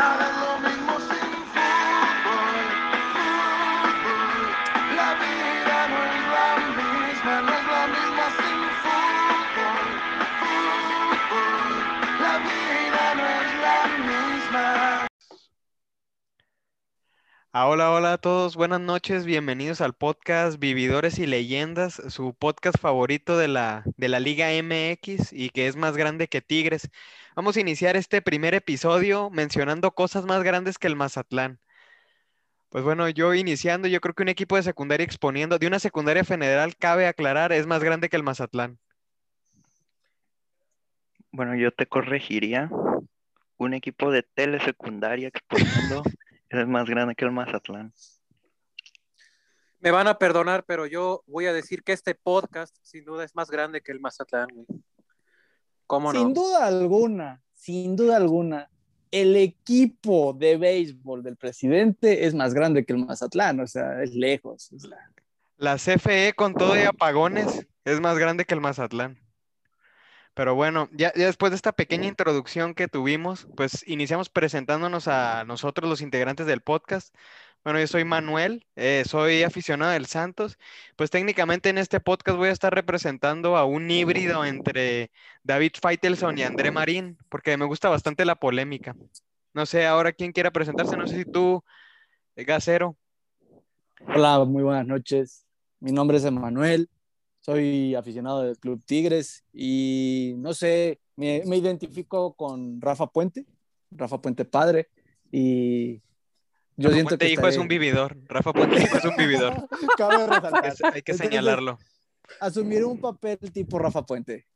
Nada Ah, hola, hola a todos, buenas noches, bienvenidos al podcast Vividores y Leyendas, su podcast favorito de la, de la Liga MX y que es más grande que Tigres. Vamos a iniciar este primer episodio mencionando cosas más grandes que el Mazatlán. Pues bueno, yo iniciando, yo creo que un equipo de secundaria exponiendo, de una secundaria federal, cabe aclarar, es más grande que el Mazatlán. Bueno, yo te corregiría. Un equipo de telesecundaria exponiendo es más grande que el Mazatlán. Me van a perdonar, pero yo voy a decir que este podcast sin duda es más grande que el Mazatlán, güey. ¿Cómo no? Sin duda alguna, sin duda alguna, el equipo de béisbol del presidente es más grande que el Mazatlán, o sea, es lejos. o sea. La CFE con todo y apagones es más grande que el Mazatlán. Pero bueno, ya, ya después de esta pequeña introducción que tuvimos, pues iniciamos presentándonos a nosotros los integrantes del podcast. Bueno, yo soy Manuel, eh, soy aficionado del Santos. Pues técnicamente en este podcast voy a estar representando a un híbrido entre David Feitelson y André Marín, porque me gusta bastante la polémica. No sé ahora quién quiera presentarse, no sé si tú, eh, Gacero. Hola, muy buenas noches. Mi nombre es Emanuel, soy aficionado del Club Tigres y no sé, me, me identifico con Rafa Puente, Rafa Puente padre, y yo Rafa siento Puente que hijo es un vividor. Rafa Puente hijo es un vividor. Cabe resaltar. Es- hay que Entonces, señalarlo. Asumiré un papel tipo Rafa Puente.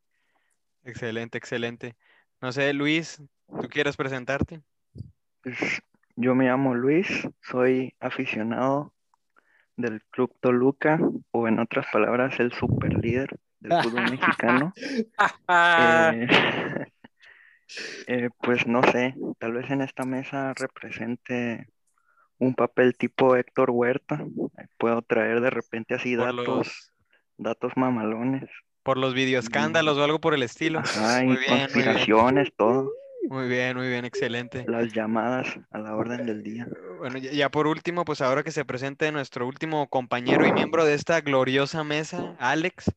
Excelente, excelente. No sé, Luis, ¿tú quieres presentarte? Yo me llamo Luis, soy aficionado del Club Toluca, o en otras palabras, el super líder del fútbol mexicano. Eh, eh, pues no sé, tal vez en esta mesa represente un papel tipo Héctor Huerta. Puedo traer de repente así Por datos, los, datos mamalones. por los videoescándalos o algo por el estilo. Ajá, y Muy bien, muy bien. conspiraciones, todo. Muy bien, muy bien, excelente. Las llamadas a la orden del día. Bueno, ya, ya por último, pues ahora que se presente nuestro último compañero y miembro de esta gloriosa mesa, Alex.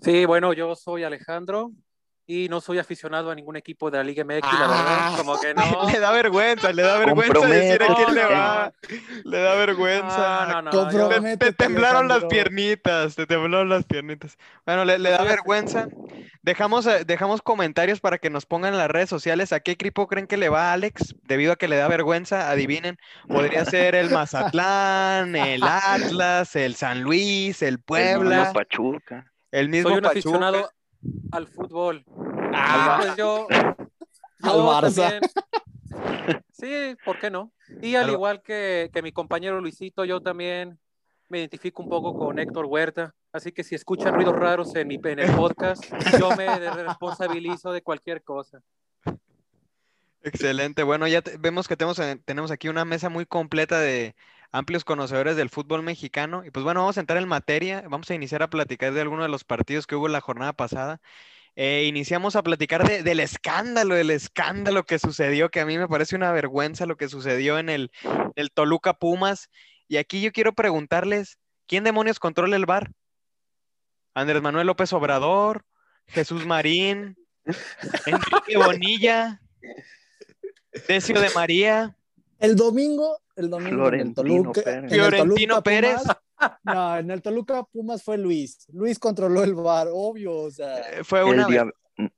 sí, bueno, yo soy Alejandro y no soy aficionado a ningún equipo de la Liga MX, la verdad, como que no. Le da vergüenza, le da vergüenza decir a quién le va. Le da vergüenza. No, no, no, Te, te temblaron las piernitas, te temblaron las piernitas. Bueno, le, le da vergüenza. Dejamos, eh, dejamos comentarios para que nos pongan en las redes sociales a qué equipo creen que le va a Alex, debido a que le da vergüenza. Adivinen, podría ser el Mazatlán, el Atlas, el San Luis, el El Puebla, mismo Pachuca. el mismo soy un Pachuca. aficionado al fútbol. Ah. Pues yo, Al yo Barça. también- Sí, ¿por qué no? Y al Al- igual que, que mi compañero Luisito, yo también me identifico un poco con Héctor Huerta. Así que si escuchan ruidos raros en, mi, en el podcast, yo me responsabilizo de cualquier cosa. Excelente. Bueno, ya te- vemos que tenemos, eh, tenemos aquí una mesa muy completa de amplios conocedores del fútbol mexicano. Y pues bueno, vamos a entrar en materia. Vamos a iniciar a platicar de algunos de los partidos que hubo la jornada pasada. Eh, iniciamos a platicar de- del escándalo, del escándalo que sucedió, que a mí me parece una vergüenza lo que sucedió en el, el Toluca Pumas. Y aquí yo quiero preguntarles, ¿quién demonios controla el VAR? Andrés Manuel López Obrador, Jesús Marín, Enrique Bonilla, Decio de María, El domingo, el domingo en el Florentino Toluca. Pérez. en el Fiorentino Toluca Pérez. Pumas- no, en el Toluca Pumas fue Luis. Luis controló el bar, obvio, o sea. eh, fue El una...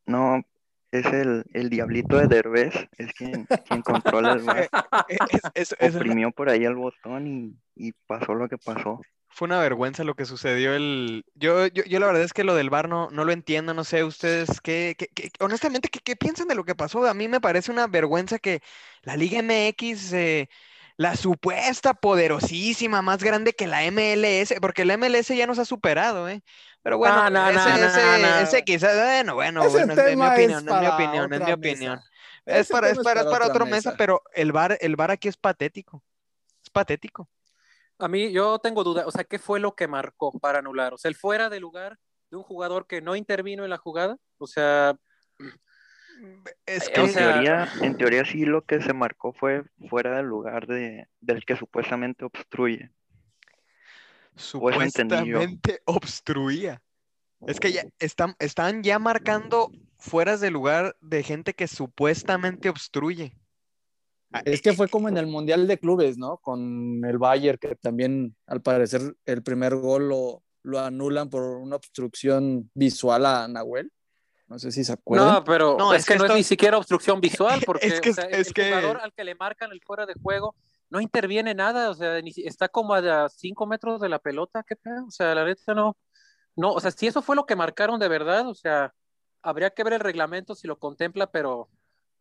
No, es el, el diablito de Derbez, es quien, quien controla el bar. eh, es- es- Oprimió por ahí el botón y, y pasó lo que pasó. Fue una vergüenza lo que sucedió el... Yo, yo, yo la verdad es que lo del VAR no, no lo entiendo, no sé, ustedes, ¿qué, qué- qué- honestamente, ¿qué, qué piensan de lo que pasó? A mí me parece una vergüenza que la Liga MX, eh, la supuesta poderosísima, más grande que la MLS, porque la MLS ya nos ha superado, ¿eh? Pero bueno, no, no, ese, no, ese, no. ese quizás, bueno, bueno, Ese bueno, es mi opinión, es mi para opinión, es mi opinión. Es para, es para, es para otra mesa, pero el VAR, el VAR aquí es patético. Es patético. A mí, yo tengo duda, o sea, ¿qué fue lo que marcó para anular? O sea, el fuera de lugar de un jugador que no intervino en la jugada, o sea, Es Eh, que o En sea- teoría, en teoría sí lo que se marcó fue fuera del lugar de, del que supuestamente obstruye. supuestamente obstruía. Es que ya están, están ya marcando fueras de lugar de gente que supuestamente obstruye. Ah, Es que fue como en el Mundial de Clubes, ¿no? Con el Bayern, que también al parecer el primer gol lo, lo anulan por una obstrucción visual a Nahuel. No sé si se acuerdan. No, pero No, es, es que, que no es ni siquiera obstrucción visual, porque Es que o sea, es- el, que- jugador al que le marcan el fuera de juego no interviene nada, o sea, ni está como a 5 metros de la pelota, qué pedo, o sea, la neta no, no, o sea, si eso fue lo que marcaron de verdad, o sea, habría que ver el reglamento si lo contempla, pero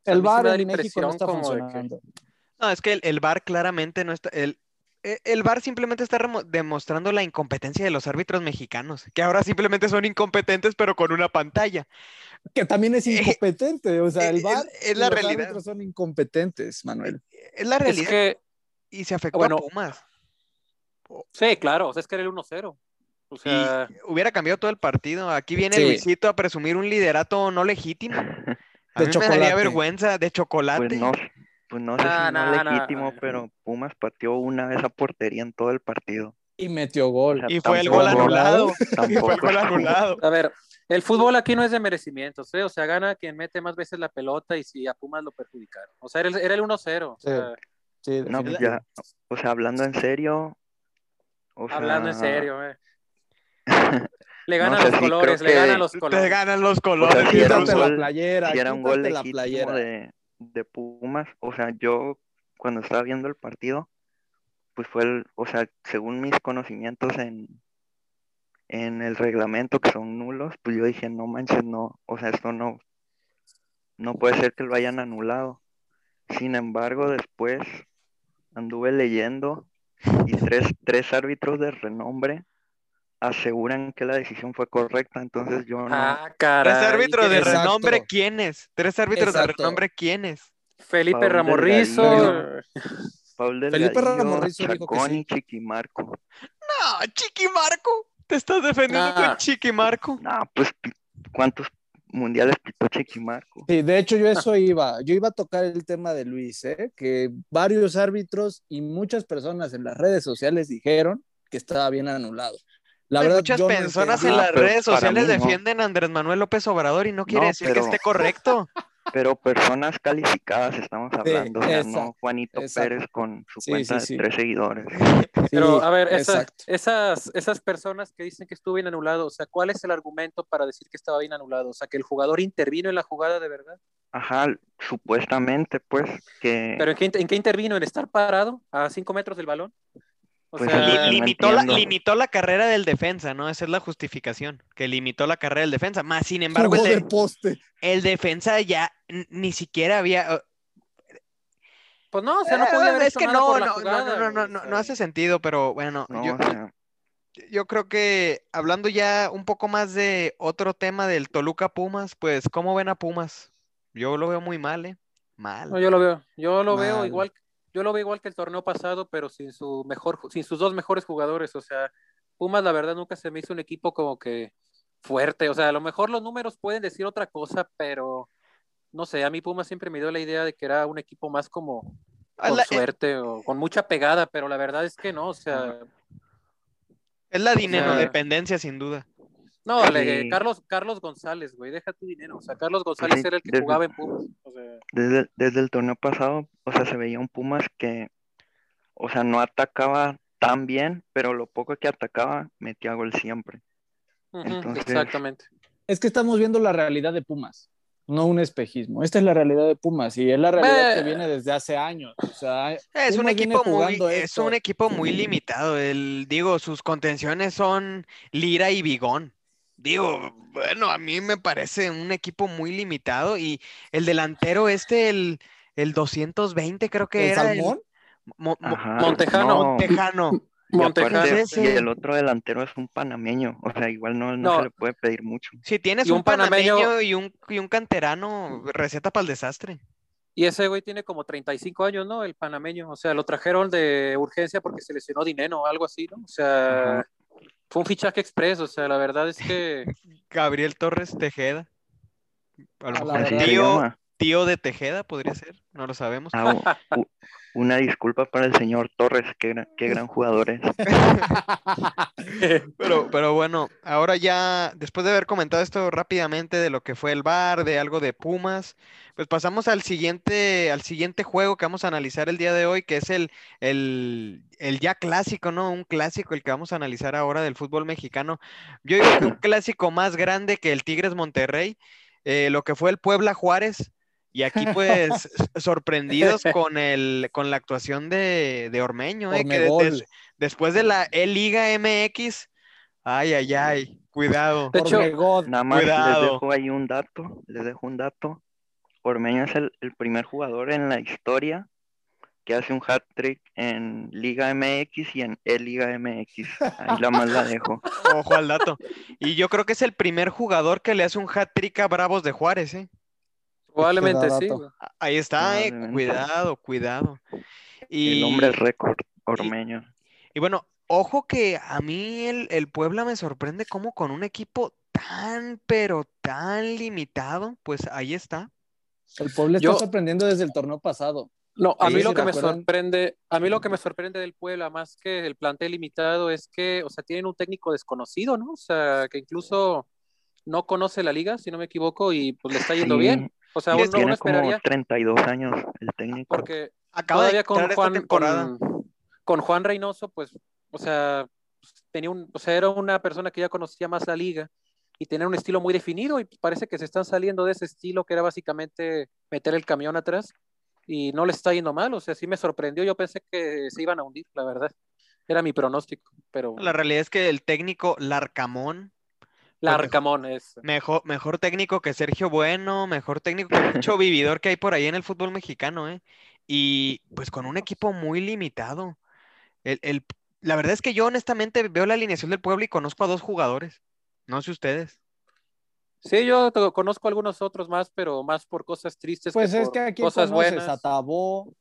el la en México no está que- funcionando. No, es que el, el VAR claramente no está. El, e- el VAR simplemente está demostrando la incompetencia de los árbitros mexicanos, que ahora simplemente son incompetentes, pero con una pantalla. Que también es Eh, incompetente, o sea, el es- VAR es y la los realidad. árbitros son incompetentes, Manuel. Es la es realidad. que, Y se afectó bueno, a Pumas. sí, claro, o sea, es que era el 1-0, o sea, hubiera cambiado todo el partido. Aquí viene Sí. Luisito a presumir un liderato no legítimo. A De mí me daría chocolate. vergüenza de chocolate. Pues no, pues no sé Nah, si no nah, nah. legítimo, pero Pumas pateó una vez a portería en todo el partido. Y metió gol. O sea, y fue el gol anulado. Y fue el gol anulado. a ver, el fútbol aquí no es de merecimientos, ¿eh? o sea, gana quien mete más veces la pelota y si a Pumas lo perjudicaron, o sea, era el, era el 1-0, o Sí. sea, Sí, No, pues ya, o sea, hablando en serio, o hablando en serio, eh. Le No ganan los sí, colores, le ganan los Te colores. ganan los O colores. sea, si era un incluso. la gol- playera, si era un gol la playera. de, de Pumas, o sea, yo cuando estaba viendo el partido, pues fue el, o sea, según mis conocimientos en, en el reglamento que son nulos, pues yo dije, no manches, no, o sea, esto no, no puede ser que lo hayan anulado. Sin embargo, después anduve leyendo y tres, tres árbitros de renombre aseguran que la decisión fue correcta, entonces yo no, Ah, Tres árbitros de renombre, ¿quiénes? Tres árbitros de renombre, ¿quiénes? Felipe Paul Ramorrizo. Delgadillo. Paul Felipe Ramorrizo dijo que Chacón sí. y Chiquimarco. No, Chiqui Marco. Te estás defendiendo Ah. con Chiqui Marco. No, pues, ¿cuántos mundiales pitó Chiquimarco? Sí, de hecho yo eso iba, yo iba a tocar el tema de Luis, ¿eh? que varios árbitros y muchas personas en las redes sociales dijeron que estaba bien anulado. La verdad, muchas no personas en las pero redes sociales no. defienden a Andrés Manuel López Obrador y no quiere No, decir que esté correcto. Pero personas calificadas estamos hablando, o sea, no Juanito exacto. Pérez con su Sí, cuenta sí, sí. de tres seguidores. Pero, a ver, esa- exacto. esas, esas personas que dicen que estuvo bien anulado, o sea, ¿cuál es el argumento para decir que estaba bien anulado? O sea, que el jugador intervino en la jugada de verdad. Ajá, supuestamente, pues, que ¿Pero en qué, en qué intervino? ¿En estar parado a cinco metros del balón? O Pues, sea, no limitó, la, limitó la carrera del defensa, ¿no? Esa es la justificación, que limitó la carrera del defensa. Más sin embargo, el, de poste. el defensa ya ni siquiera había. pues no, o sea, no podía Eh, haber es que no, por la no, jugada, no, no, no, no, no hace sentido, pero bueno, no, yo, yo creo que hablando ya un poco más de otro tema del Toluca Pumas, pues, ¿cómo ven a Pumas? Yo lo veo muy mal, ¿eh? Mal. No, yo lo veo, yo lo veo Mal. igual, yo lo veo igual que el torneo pasado, pero sin su mejor, sin sus dos mejores jugadores. O sea, Pumas, la verdad, nunca se me hizo un equipo como que fuerte. O sea, a lo mejor los números pueden decir otra cosa, pero no sé, a mí Pumas siempre me dio la idea de que era un equipo más como Ah, con la- eh, suerte o con mucha pegada, pero la verdad es que no, o sea, Es la sea- dinero-dependencia, sin duda. No, le- Sí. Carlos, Carlos González, güey, deja tu dinero. O sea, Carlos González sí, era el que desde- jugaba en Pumas. O sea, desde, desde el torneo pasado, o sea, se veía un Pumas que, o sea, no atacaba tan bien, pero lo poco que atacaba metía gol siempre. Entonces- exactamente. Es que estamos viendo la realidad de Pumas, no un espejismo. Esta es la realidad de Pumas y es la realidad que viene desde hace años. O sea, Es un equipo muy, es un equipo muy limitado. El, digo, sus contenciones son Lira y Bigón. Digo, bueno, a mí me parece un equipo muy limitado y el delantero este, el, el 220 creo que ¿El era el Salmón? Mo- Mo- Ajá, Montejano. no, Montejano. y Montejano. aparte, y el otro delantero es un panameño, o sea, igual no, no No. se le puede pedir mucho. Si tienes Y un un panameño- panameño y un, y un canterano, receta para el desastre. Y ese güey tiene como 35 años, ¿no? El panameño. O sea, lo trajeron de urgencia porque se lesionó dinero o algo así, ¿no? O sea, Ajá. Fue un fichaje express. O sea, la verdad es que Gabriel Torres Tejeda. A lo mejor tío. Tío de Tejeda podría ser, no lo sabemos. Ah, una disculpa para el señor Torres, qué gran, qué gran jugador es. Pero, pero bueno, ahora ya, después de haber comentado esto rápidamente de lo que fue el VAR, de algo de Pumas, pues pasamos al siguiente, al siguiente juego que vamos a analizar el día de hoy, que es el, el, el ya clásico, ¿no? Un clásico, el que vamos a analizar ahora del fútbol mexicano. Yo digo que un clásico más grande que el Tigres Monterrey, eh, lo que fue el Puebla Juárez. Y aquí, pues, sorprendidos con el, con la actuación de, de Ormeño, eh, que des- después de la E-Liga MX, ay, ay, ay, cuidado. De hecho, Ormegol. Nada más Cuidado. les dejo ahí un dato, les dejo un dato. Ormeño es el, el primer jugador en la historia que hace un hat-trick en Liga MX y en E-Liga MX. Ahí la más la dejo. Ojo al dato. Y yo creo que es el primer jugador que le hace un hat-trick a Bravos de Juárez, ¿eh? Probablemente sí. güey. Ahí está, eh, cuidado, cuidado. Y, El hombre es récord, Ormeño. y bueno, ojo que a mí el, el Puebla me sorprende como con un equipo tan, pero tan limitado, pues ahí está. El Puebla está Yo- sorprendiendo desde el torneo pasado. No, a Sí, mí si lo que me sorprende, a mí lo que me sorprende del Puebla, más que el plantel limitado, es que, o sea, tienen un técnico desconocido, ¿no? O sea, que incluso no conoce la liga, si no me equivoco, y pues le está yendo Sí, bien. O sea, uno, Tiene como esperaría, 32 años el técnico. porque Acaba de todavía con entrar esta Juan, temporada. con, con Juan Reynoso, pues, o sea, tenía un, o sea, era una persona que ya conocía más la liga y tenía un estilo muy definido y parece que se están saliendo de ese estilo que era básicamente meter el camión atrás y no le está yendo mal, o sea, sí me sorprendió, yo pensé que se iban a hundir, la verdad. Era mi pronóstico, pero La realidad es que el técnico Larcamón, la pues, es mejor, mejor técnico que Sergio Bueno, mejor técnico que mucho vividor que hay por ahí en el fútbol mexicano, ¿eh? Y pues con un equipo muy limitado. El, el- la verdad es que yo honestamente veo la alineación del pueblo y conozco a dos jugadores. No sé ustedes. Sí, yo conozco algunos otros más, pero más por cosas tristes Pues que es por que aquí cosas conoces buenas. a Tabó,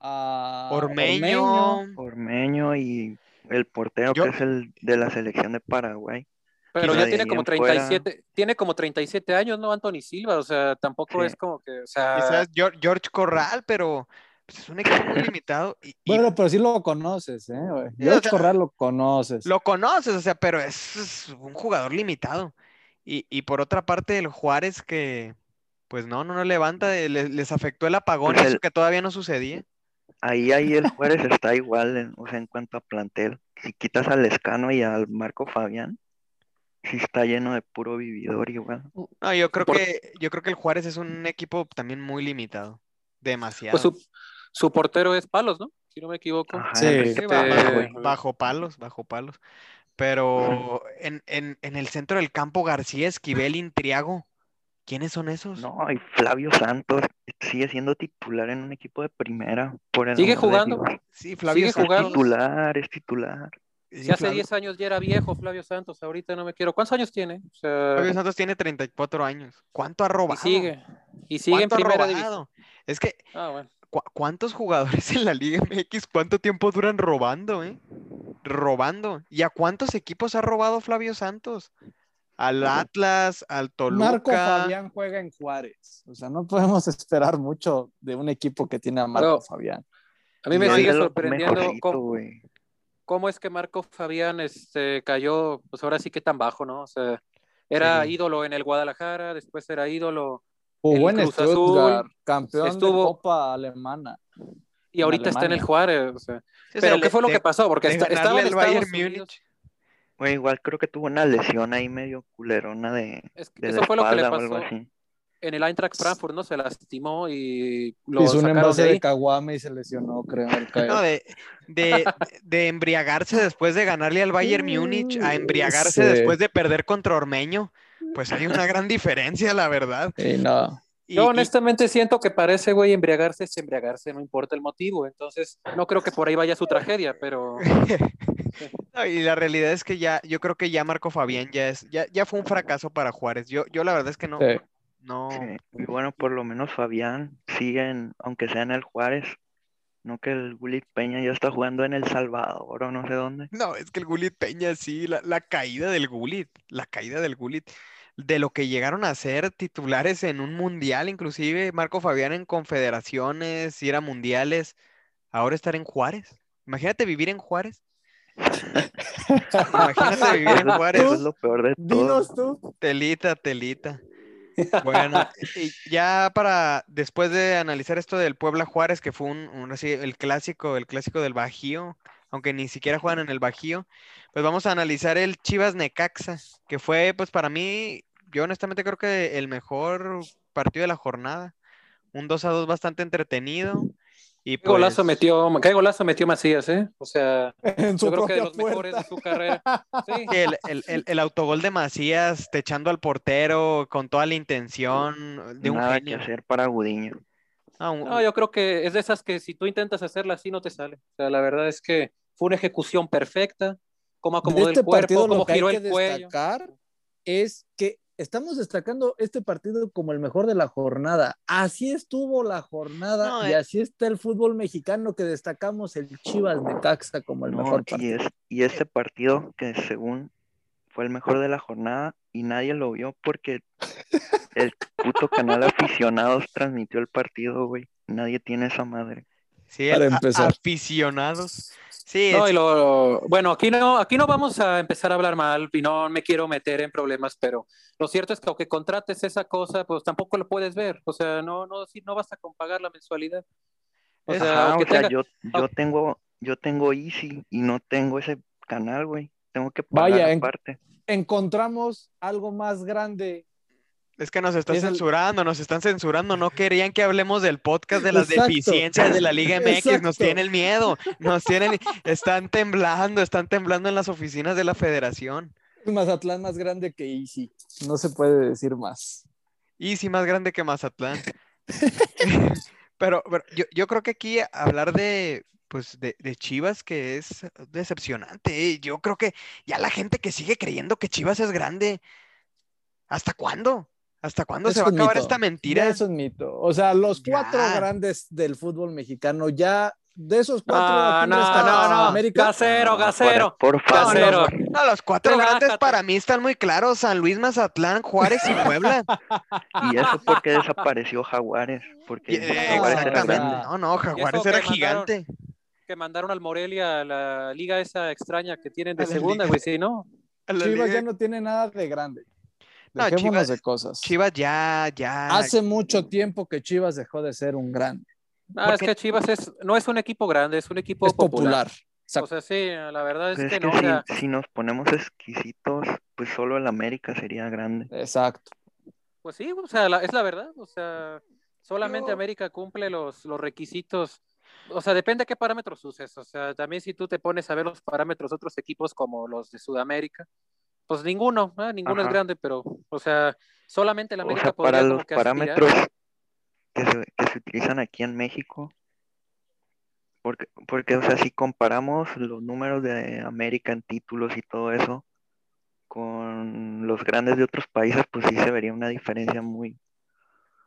a Ormeño. Ormeño y el portero Yo- que es el de la selección de Paraguay. Pero ya tiene como en fuera- 37, tiene como 37 años, ¿no? Anthony Silva, o sea, tampoco Sí. es como que, o sea, Quizás Geor- George Corral, pero pues, es un equipo muy limitado. Y, y Bueno, pero sí lo conoces, ¿eh? o George sea, Corral lo conoces. lo conoces, o sea, pero es, es un jugador limitado. Y, y por otra parte, el Juárez que, pues no, no, no levanta, eh, les, les afectó el apagón, Pues y eso que todavía no sucedía. Ahí, ahí el Juárez está igual, en- o sea, en cuanto a plantel. Si quitas al Lescano y al Marco Fabián, sí está lleno de puro vividor igual. No, yo creo Por- que, yo creo que el Juárez es un equipo también muy limitado. Demasiado. pues su, su portero es Palos, ¿no? Si no me equivoco. Ajá, Sí. Palos, bajo, palos, bajo palos. Pero en, en, en el centro del campo, García, Esquivel, Intriago. ¿Quiénes son esos? No, y Flavio Santos sigue siendo titular en un equipo de primera. Por el Sigue jugando. Sí, Flavio sigue Santos. jugando. Titular, es titular. Sí, Si hace Flavio- 10 años ya era viejo Flavio Santos, ahorita no me quiero. ¿Cuántos años tiene? O sea, Flavio Santos tiene 34 años. ¿Cuánto ha y robado? sigue. Y sigue en ¿Cuánto ha primera división. robado? Es que, Ah, bueno. ¿cu- ¿cuántos jugadores en la Liga MX cuánto tiempo duran robando, eh? Robando. ¿Y a cuántos equipos ha robado Flavio Santos? Al Atlas, al Toluca. Marco Fabián juega en Juárez. O sea, no podemos esperar mucho de un equipo que tiene a Marco. Fabián. A mí Y me sigue sorprendiendo cómo. Cómo es que Marco Fabián este, cayó, pues ahora sí que tan bajo, ¿no? O sea, era Sí. ídolo en el Guadalajara, después era ídolo Jugó El en Cruz Stuttgart, Azul campeón estuvo- de Copa Alemana. y ahorita está en el. Juárez. o sea. Sí, o sea, Pero le- ¿qué fue lo que pasó? Porque estaba en Estados Bayern. Múnich. Güey, igual creo que tuvo una lesión ahí medio culerona de, Es que de eso la fue lo que le espalda o algo pasó así. En el Eintracht Frankfurt, ¿no? Se lastimó y lo Hizo un envase de caguame y se lesionó, creo. No, de, de, de embriagarse después de ganarle al Bayern Múnich a embriagarse Sí. después de perder contra Ormeño, pues hay una gran diferencia, la verdad. Y no. Y, Yo y- honestamente siento que para ese güey embriagarse es embriagarse, no importa el motivo. Entonces, no creo que por ahí vaya su tragedia, pero no, y la realidad es que ya, yo creo que ya Marco Fabián ya es, ya, ya fue un fracaso para Juárez. Yo, yo la verdad es que no, Sí. No, Sí, Y bueno, por lo menos Fabián sigue, en- aunque sea en el Juárez, no que el Gulit Peña ya está jugando en El Salvador o no sé dónde. no, es que el Gulit Peña sí, la, la caída del Gulit, la caída del Gulit. de lo que llegaron a ser titulares en un mundial, inclusive Marco Fabián en confederaciones, ir a mundiales, ahora estar en Juárez. Imagínate vivir en Juárez. Imagínate vivir en Juárez. Eso es lo peor de todo. Dinos tú. Telita, telita. Bueno, y ya para después de analizar esto del Puebla Juárez, que fue un, el clásico, el clásico del Bajío, aunque ni siquiera juegan en el Bajío, pues vamos a analizar el Chivas Necaxa, que fue, pues para mí, yo honestamente creo que el mejor partido de la jornada. Un 2 a 2 bastante entretenido. Y ¿Qué golazo pues, metió, qué golazo metió Macías, eh? O sea, En su yo creo que de los mejores de puerta. su carrera. Sí. El, el- el- el autogol de Macías, te echando al portero con toda la intención de un Nada genio. que hacer para Gudiño. Ah, un- No, yo creo que es de esas que si tú intentas hacerla así no te sale. O sea, la verdad es que fue una ejecución perfecta, como acomodó este el cuerpo, como lo que hay giró que el cuello. destacar es que estamos destacando este partido como el mejor de la jornada. Así estuvo la jornada No, y eh. así está el fútbol mexicano que destacamos el Chivas Necaxa como el No, mejor y, partido. es, y ese partido que según fue el mejor de la jornada y nadie lo vio porque el puto canal aficionados transmitió el partido, güey. Nadie tiene esa madre. Sí, Para el- a- empezar. aficionados. Sí, No, y lo, bueno, aquí no, aquí no vamos a empezar a hablar mal y no me quiero meter en problemas, pero lo cierto es que aunque contrates esa cosa, pues tampoco lo puedes ver. O sea, no, no, sí, no basta con pagar la mensualidad. O sea, Ajá, aunque o sea, tenga- yo, yo ah. tengo, yo tengo Easy y no tengo ese canal, güey. Tengo que pagar Vaya, en-. Encontramos algo más grande. Es que nos están es el- censurando, nos están censurando. No querían que hablemos del podcast de las Exacto. deficiencias de la Liga MX. Nos Exacto. tienen miedo, nos tienen, están temblando, están temblando en las oficinas de la federación. Mazatlán más grande que Easy. No se puede decir más. Y sí, más grande que Mazatlán. Pero, pero yo, yo creo que aquí hablar de, pues, de, de Chivas, que es decepcionante. ¿eh? Yo creo que ya la gente que sigue creyendo que Chivas es grande, ¿hasta cuándo? ¿Hasta cuándo Es se va a acabar mito. esta mentira? Eso es mito. O sea, los cuatro Ya. grandes del fútbol mexicano ya de esos cuatro. Ah, ¿quién no, no, no. América. Gasero, gasero. Por, favor. No, los cuatro grandes para mí están muy claros: San Luis, Mazatlán, Juárez y Puebla. Y eso porque desapareció Jaguares. Porque Y- Jaguares era grande. No, no, Jaguares era mandaron? gigante. Que mandaron al Morelia a la liga esa extraña que tienen de segunda, güey, sí, ¿no? Chivas liga- ya no tiene nada de grande. No, Dejémonos Chivas- de cosas. Chivas ya, ya. Hace mucho tiempo que Chivas dejó de ser un grande. Ah, es que Chivas es, no es un equipo grande, es un equipo Es popular. O Exacto. sea, sí, la verdad es Pues que es no. que o si, sea, si nos ponemos exquisitos, pues solo el América sería grande. Exacto. pues sí, o sea, la- es la verdad. O sea, solamente Yo- América cumple los, los requisitos. O sea, depende de qué parámetros uses. O sea, también si tú te pones a ver los parámetros de otros equipos como los de Sudamérica, pues ninguno, ¿eh? ninguno es grande, pero, o sea, solamente O América sea, podría para los que parámetros que se, que se utilizan aquí en México, porque, porque, o sea, si comparamos los números de América en títulos y todo eso con los grandes de otros países, pues sí se vería una diferencia muy...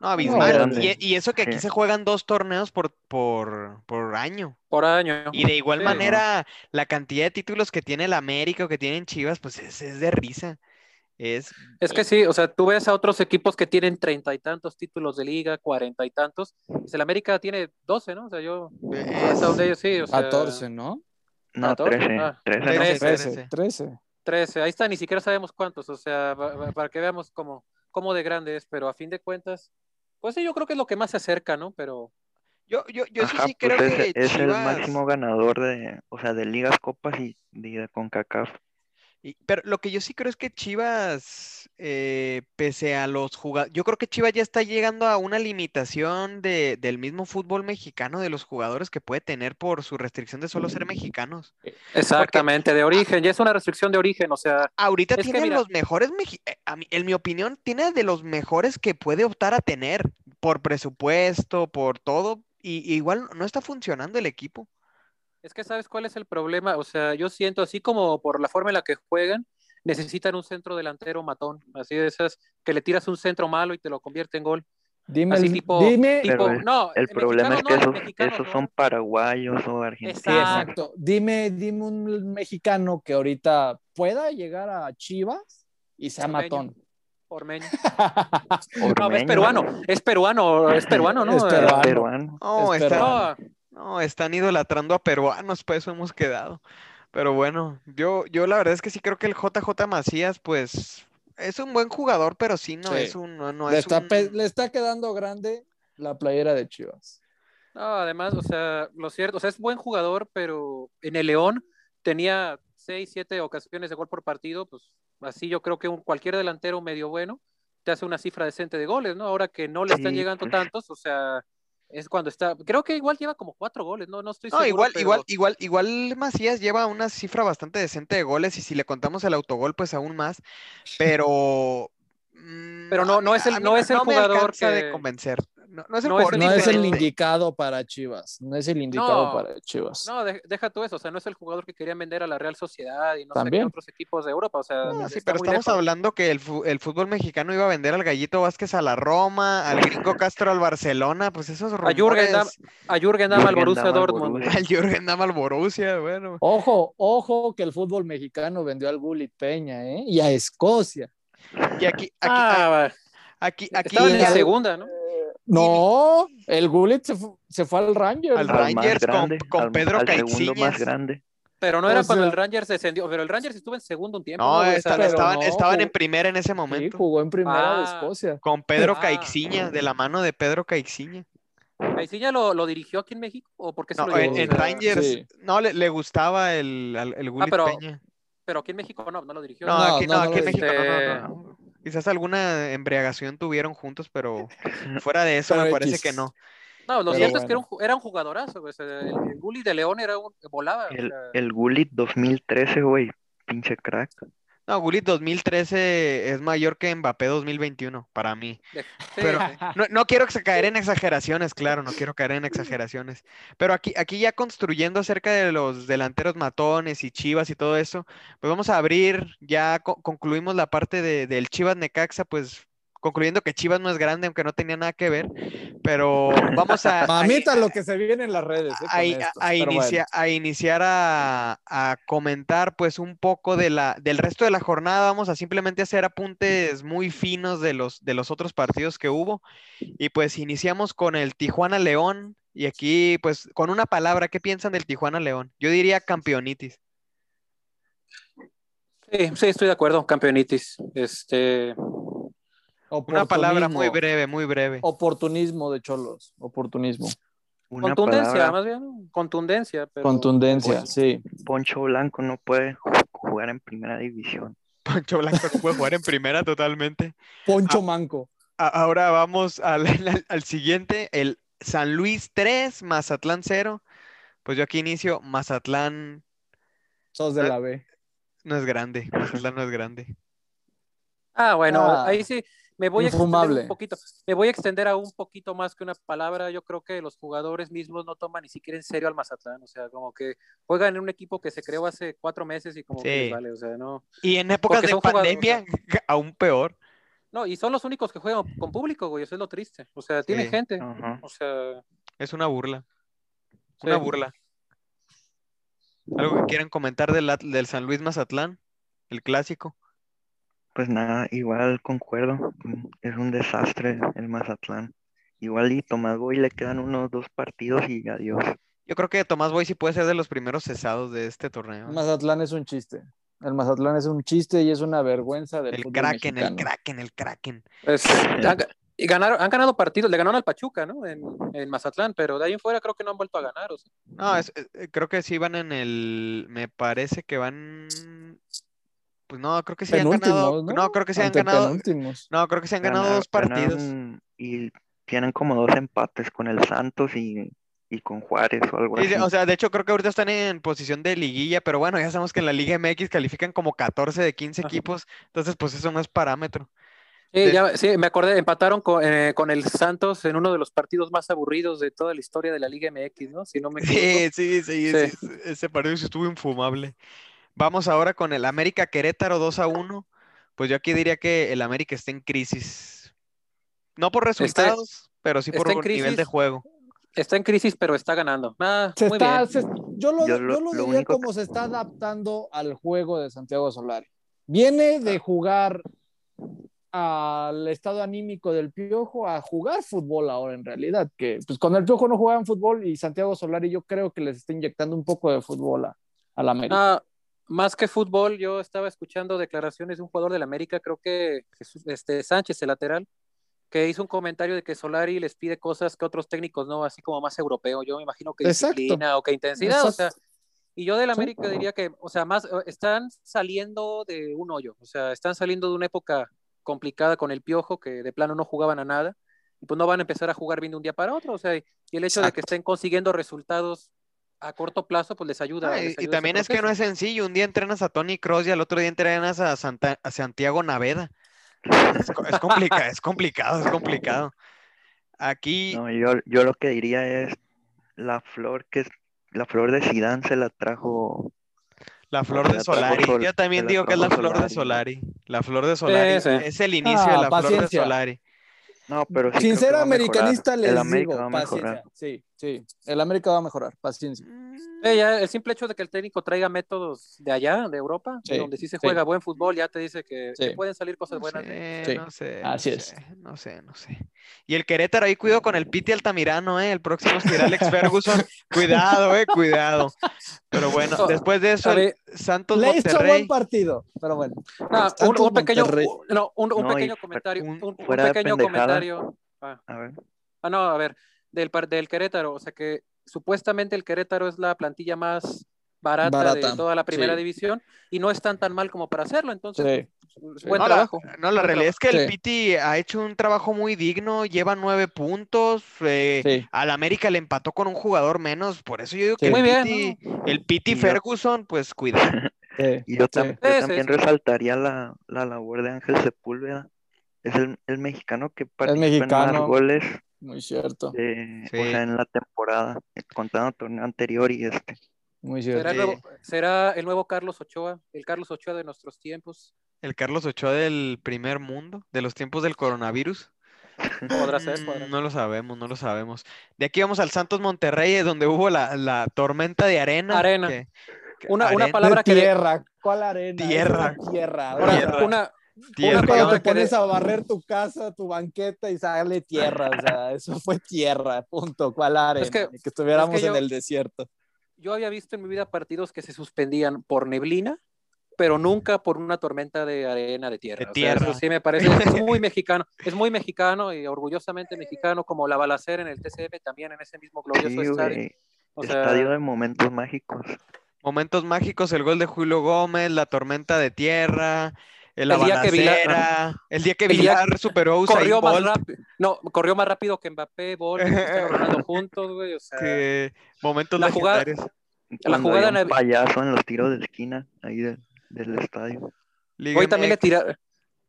No, abismal. Y, y eso que aquí Sí. se juegan dos torneos por, por, por año. Por año. Y de igual Sí. manera, la cantidad de títulos que tiene el América o que tienen Chivas, pues es, es de risa. Es, Es que sí, o sea, tú ves a otros equipos que tienen treinta y tantos títulos de liga, cuarenta y tantos. El América tiene doce, ¿no? O sea, yo, es- hasta donde ellos sí, o sea, 14, ¿no? No, 14, 13, ah, 13, ¿no? Trece. 13. 13. 13, ahí está, ni siquiera sabemos cuántos, o sea, pa- pa- para que veamos cómo, cómo de grande es, pero a fin de cuentas, pues sí, yo creo que es lo que más se acerca, ¿no? Pero yo, yo, yo eso Ajá, sí pues creo es, que es el máximo ganador de, o sea, de ligas, copas y, y de CONCACAF. Y- pero lo que yo sí creo es que Chivas, eh, pese a los jugadores, yo creo que Chivas ya está llegando a una limitación de, del mismo fútbol mexicano, de los jugadores que puede tener por su restricción de solo ser mexicanos. exactamente, de origen, ya es una restricción de origen, o sea, Ahorita que tiene mira- los mejores, eh, a mí- en mi opinión, tiene de los mejores que puede optar a tener por presupuesto, por todo, y y igual no está funcionando el equipo. Es que sabes cuál es el problema, o sea, yo siento así como por la forma en la que juegan, necesitan un centro delantero matón, así de esas que le tiras un centro malo y te lo convierte en gol. Dime, Así el- tipo- dime, tipo- Pero el- no, El problema es que no, esos, esos no. son paraguayos o argentinos. Exacto. Dime, dime un mexicano que ahorita pueda llegar a Chivas y sea Ormeño. matón. Ormeño. No, es Ormeño, peruano, es peruano, es peruano, ¿no? Es peruano. peruano. No, Es está- peruano. no, no, están idolatrando a peruanos, para eso hemos quedado. Pero bueno, yo, yo la verdad es que sí creo que el JJ Macías, pues, es un buen jugador, pero sí no Sí. es un, no, no le, es está un- le está quedando grande la playera de Chivas. no, además, o sea, lo cierto, o sea, es buen jugador, pero en el León tenía seis, siete ocasiones de gol por partido, pues así yo creo que un, cualquier delantero medio bueno te hace una cifra decente de goles, ¿no? Ahora que no le están Sí, llegando pues. tantos, o sea, es cuando está, creo que igual lleva como cuatro goles, no, no estoy No, seguro, igual, pero- igual, igual, igual Macías lleva una cifra bastante decente de goles y si le contamos el autogol, pues aún más. Pero, Pero no- no es el- no es el jugador alcanza de que- convencer. No, no es el no es jugador el No es el diferente. indicado para Chivas. No es el indicado No, para Chivas. No, de- deja tú eso, o sea, no es el jugador que querían vender a la Real Sociedad y no sé También. qué otros equipos de Europa, o sea, No, sí, pero estamos lejos. hablando que el, el fútbol mexicano iba a vender al Gallito Vázquez a la Roma, al Gringo Castro al Barcelona, pues esos A Jürgen Damm rumores, A Jürgen Damm al Borussia Damm Dortmund. Al Jürgen Damm al Borussia, bueno. Ojo, ojo que el fútbol mexicano vendió al Gullit Peña, ¿eh? Y a Escocia. Y aquí, aquí, Ah, aquí, en ya- segunda, ¿no? No, el Gullit se, fu- se fue al Rangers. Al ¿no? Al más Rangers con- grande, con al- Pedro al segundo más grande. Pero no era O cuando sea- el Rangers descendió, pero el Rangers estuvo en segundo un tiempo. no, estaban, no, estaban en primera en ese Sí, momento, jugó en primera de Ah. Escocia. con Pedro Ah. Caixinha, de la mano de Pedro Caixinha. ¿Caixinha lo, lo dirigió aquí en México? ¿O por qué se No, lo en, llevó? en Rangers, sí. no, le, le gustaba el, el Gullit pero- Peña. Pero aquí en México no, no lo dirigió. No, aquí, no, no, no aquí en México no, no, no, dice. no. Quizás alguna embriagación tuvieron juntos, pero fuera de eso me parece que no. No, lo Pero cierto es que era un, ju- era un jugadorazo. o el, el de León era un volaba. o El, sea, el Gullit 2013, güey. Pinche crack. No, Gullit 2013 es mayor que Mbappé 2021, para mí. sí, pero- sí. No, no quiero caer en exageraciones, claro, no quiero caer en exageraciones. Pero aquí, aquí ya construyendo acerca de los delanteros matones y Chivas y todo eso, pues vamos a abrir, ya co- concluimos la parte de- del Chivas Necaxa, pues concluyendo que Chivas no es grande, aunque no tenía nada que ver, pero vamos a... a- Mamita, lo que se viene en las redes. ¿eh? a, a- estos, a pero inicia- a iniciar a, a comentar pues un poco de la, del resto de la jornada. Vamos a simplemente hacer apuntes muy finos de los, de los otros partidos que hubo. Y pues iniciamos con el Tijuana León. Y aquí pues con una palabra, ¿qué piensan del Tijuana León? Yo diría campeonitis. Sí, sí, estoy de acuerdo, campeonitis. Este. Una palabra muy breve, muy breve. Oportunismo de Cholos. Oportunismo. Una contundencia, palabra, más bien, contundencia. Pero, Contundencia, pues, sí. Poncho Blanco no puede ju- jugar en primera división. Poncho Blanco no puede jugar en primera totalmente. Poncho Ah. Manco. Ahora vamos al, al- al siguiente, el San Luis 3, Mazatlán 0. Pues yo aquí inicio, Mazatlán Sos de la B. no es grande, Mazatlán no es grande. Ah, bueno, Ah, ahí sí me voy a extender un poquito. Me voy a extender a un poquito más que una palabra. Yo creo que los jugadores mismos no toman ni siquiera en serio al Mazatlán. O sea, como que juegan en un equipo que se creó hace cuatro meses y como que Sí. les vale. O sea, no. Y en épocas Porque de son jugadores, pandemia, aún peor. No, y son los únicos que juegan con público, güey. Eso es lo triste. O sea, tiene Sí. gente. O sea, Es una burla. Una burla. ¿Algo que quieran comentar del, del San Luis Mazatlán? El clásico. Pues nada, igual concuerdo. mm, Es un desastre el Mazatlán. Igual y Tomás Boy le quedan unos dos partidos y adiós. Yo creo que Tomás Boy sí puede ser de los primeros cesados de este torneo. Mazatlán es un chiste. El Mazatlán es un chiste y es una vergüenza del El fútbol Kraken, el. Kraken, el Kraken. es- han, y ganaron, han ganado partidos. Le ganaron al Pachuca, ¿no? En, en Mazatlán, pero de ahí en fuera creo que no han vuelto a ganar. O sea. No, es- eh, creo que sí van en el. Me parece que van. Pues no, creo que sí han ganado. No, creo que sí han ganado. No, creo que sí han ganado Gana- dos partidos. y tienen como dos empates con el Santos y, y con Juárez o algo Sí, sí, así. o sea, de hecho creo que ahorita están en posición de liguilla, pero bueno, ya sabemos que en la Liga MX califican como 14 de 15 Ajá. equipos, entonces pues eso no es parámetro. Sí, De- ya- sí, me acordé, empataron con, eh, con el Santos en uno de los partidos más aburridos de toda la historia de la Liga MX, ¿no? Si no me equivoco. Sí, sí, sí, Sí. sí, ese partido estuvo infumable. Vamos ahora con el América Querétaro 2 a 1. Pues yo aquí diría que el América está en crisis. No por resultados, pero sí por está en un nivel de crisis. juego. Está en crisis, pero está ganando. Ah, Se muy está, bien. se- yo lo, Yo yo lo- lo lo diría como se está adaptando al juego de Santiago Solari. Viene de jugar al estado anímico del Piojo a jugar fútbol ahora en realidad, que pues con el Piojo no jugaban fútbol y Santiago Solari yo creo que les está inyectando un poco de fútbol a, a la América. Ah, más que fútbol, yo estaba escuchando declaraciones de un jugador del América, creo que Jesús- este, Sánchez, el lateral, que hizo un comentario de que Solari les pide cosas que otros técnicos no, así como más europeo. Yo me imagino que Exacto. disciplina o que intensidad, o sea, y yo del Sí. América diría que, o sea, más eh, están saliendo de un hoyo, o sea, están saliendo de una época complicada con el Piojo, que de plano no jugaban a nada, y pues no van a empezar a jugar bien de un día para otro, o sea, y el hecho de que estén consiguiendo resultados a corto plazo, pues les ayuda. Ah, y, les ayuda también es que no es sencillo. Un día entrenas a Tony Cross y al otro día entrenas a, Santa- a Santiago Naveda. Es, es complica- es complicado, es complicado. Aquí, No, yo, yo lo que diría es la flor que es, la flor de Sidán se la trajo. la flor de Solari. Sol- Yo también digo que es la flor de Solari. La flor de Solari. sí. Es el inicio Ah, de la flor de paciencia. Solari. No, pero sí Sin ser mejorar. americanista El les digo, mejorar. paciencia. Sí, sí, el América va a mejorar, paciencia. Eh, ya el simple hecho de que el técnico traiga métodos de allá, de Europa, Sí, donde sí se sí. juega buen fútbol, ya te dice que, Sí. que pueden salir cosas No buenas. de- sé, Sí, no sé, así no es. sé, no sé, no sé. Y el Querétaro ahí cuidado con el Piti Altamirano, ¿eh? El próximo será Alex Ferguson. Cuidado, eh, cuidado. Pero bueno, No, después de eso, el Santos Le hizo Monterrey. buen partido, pero bueno. Un, un pequeño, un- no, un, un No, y pequeño comentario, un- pequeño comentario. Ah, A ver. ah, no, a ver, del, par- del Querétaro, o sea que supuestamente el Querétaro es la plantilla más barata, Barata, de toda la primera sí. división y no están tan mal como para hacerlo, entonces, Sí. pues, buen No, la, trabajo. no, la buen realidad es que el Sí. Piti ha hecho un trabajo muy digno, lleva nueve puntos, eh, Sí. al América le empató con un jugador menos, por eso yo digo Sí. que Muy el bien, Piti, ¿no? el Piti Y yo- Ferguson, pues cuidado. sí. Y yo, tam- Sí. yo Sí, sí, también sí. resaltaría la, la labor de Ángel Sepúlveda. Es el, el mexicano que participa en más goles Muy cierto, de- Sí. o sea, en la temporada, contando el torneo anterior y este. muy ¿Será cierto. el, nuevo, será el nuevo Carlos Ochoa, el Carlos Ochoa de nuestros tiempos. El Carlos Ochoa del primer mundo, de los tiempos del coronavirus. Podrá ser, Mm, podrá No lo sabemos, no lo sabemos. De aquí vamos al Santos Monterrey, eh, donde hubo la, la tormenta de arena. Arena. que- que- Una- una palabra De que de- tierra, ¿cuál arena? Tierra. Tierra. Ahora, Tierra. una, tierra. cuando te pones a barrer tu casa, tu banqueta y sale tierra, o sea, eso fue tierra, punto. ¿Cuál arena? Es que- que estuviéramos es que en yo- el desierto. yo había visto en mi vida partidos que se suspendían por neblina, pero nunca por una tormenta de arena de tierra. De O sea, eso tierra. sí me parece es muy mexicano, es muy mexicano y orgullosamente mexicano, como la balacera en el TCM también en ese mismo glorioso Sí, estadio. O sea, Estadio de momentos mágicos. Momentos mágicos, el gol de Julio Gómez, la tormenta de tierra, la El día que Vilar- el día que El Vilar superó a Usain corrió más rápido. No, corrió más rápido que Mbappé, Bolt, Ronaldo juntos, güey. O sea, que momentos La jugada- legendarios. Cuando jugada un nav- payaso en los tiros de esquina ahí del- del estadio. Liga hoy también le tiraron,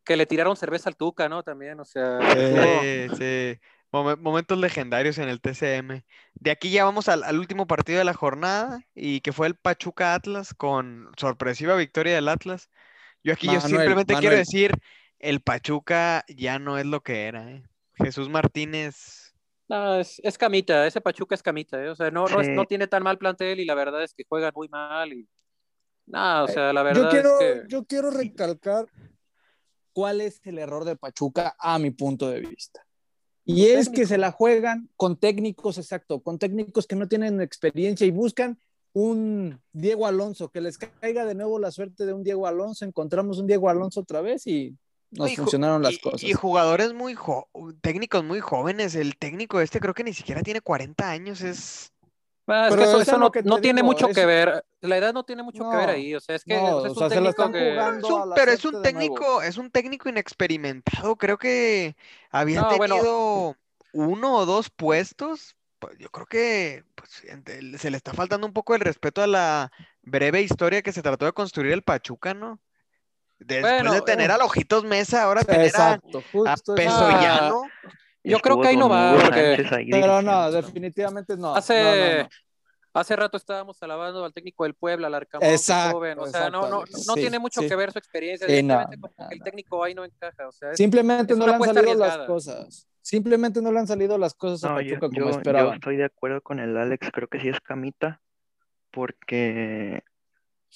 que le tiraron cerveza al Tuca, ¿no? También, o sea, Sí. Sí, sí. Momen- Momentos legendarios en el TCM. De aquí ya vamos al, al último partido de la jornada y que fue el Pachuca Atlas con sorpresiva victoria del Atlas. Yo aquí yo Manuel, simplemente quiero decir, el Pachuca ya no es lo que era. ¿eh? Jesús Martínez, No, es, es camita, ese Pachuca es camita, ¿eh? O sea, no, no, es- no tiene tan mal plantel y la verdad es que juegan muy mal y... No, o sea, la verdad Yo quiero, es que... yo quiero recalcar cuál es el error de Pachuca a mi punto de vista. Y es que se la juegan con técnicos, exacto, con técnicos que no tienen experiencia y buscan un Diego Alonso, que les caiga de nuevo la suerte de un Diego Alonso, encontramos un Diego Alonso otra vez y nos y funcionaron las y- cosas. Y jugadores muy jo- técnicos muy jóvenes. El técnico este creo que ni siquiera tiene 40 años. Es es Pero que eso, eso eso es no, que tiene digo, mucho que ver, la edad no tiene mucho que ver ahí, o sea, es que no, o sea, es o sea, un técnico están que... jugando. es un- pero es un técnico, es un técnico inexperimentado. Creo que había No, bueno. tenido uno o dos puestos. Pues yo creo que pues, se le está faltando un poco el respeto a la breve historia que se trató de construir el Pachuca, ¿no? Después Bueno, de tener eh. a Ojitos Mesa, ahora tener a, Exacto, a. Pesollano. Yo creo que ahí no va, porque ahí Pero no, definitivamente no. hace, no, no, no. hace rato estábamos alabando al técnico del Puebla, al Arcamón, Exacto, joven, o sea, no, no, sí, tiene mucho sí. que ver su experiencia, Sí, como que el técnico ahí no encaja, o sea, es- Simplemente es no le han salido las cosas. Simplemente no le han salido las cosas a No, yo, Pachuca yo- como yo esperaban. estoy de acuerdo con el Alex, creo que sí es camita, porque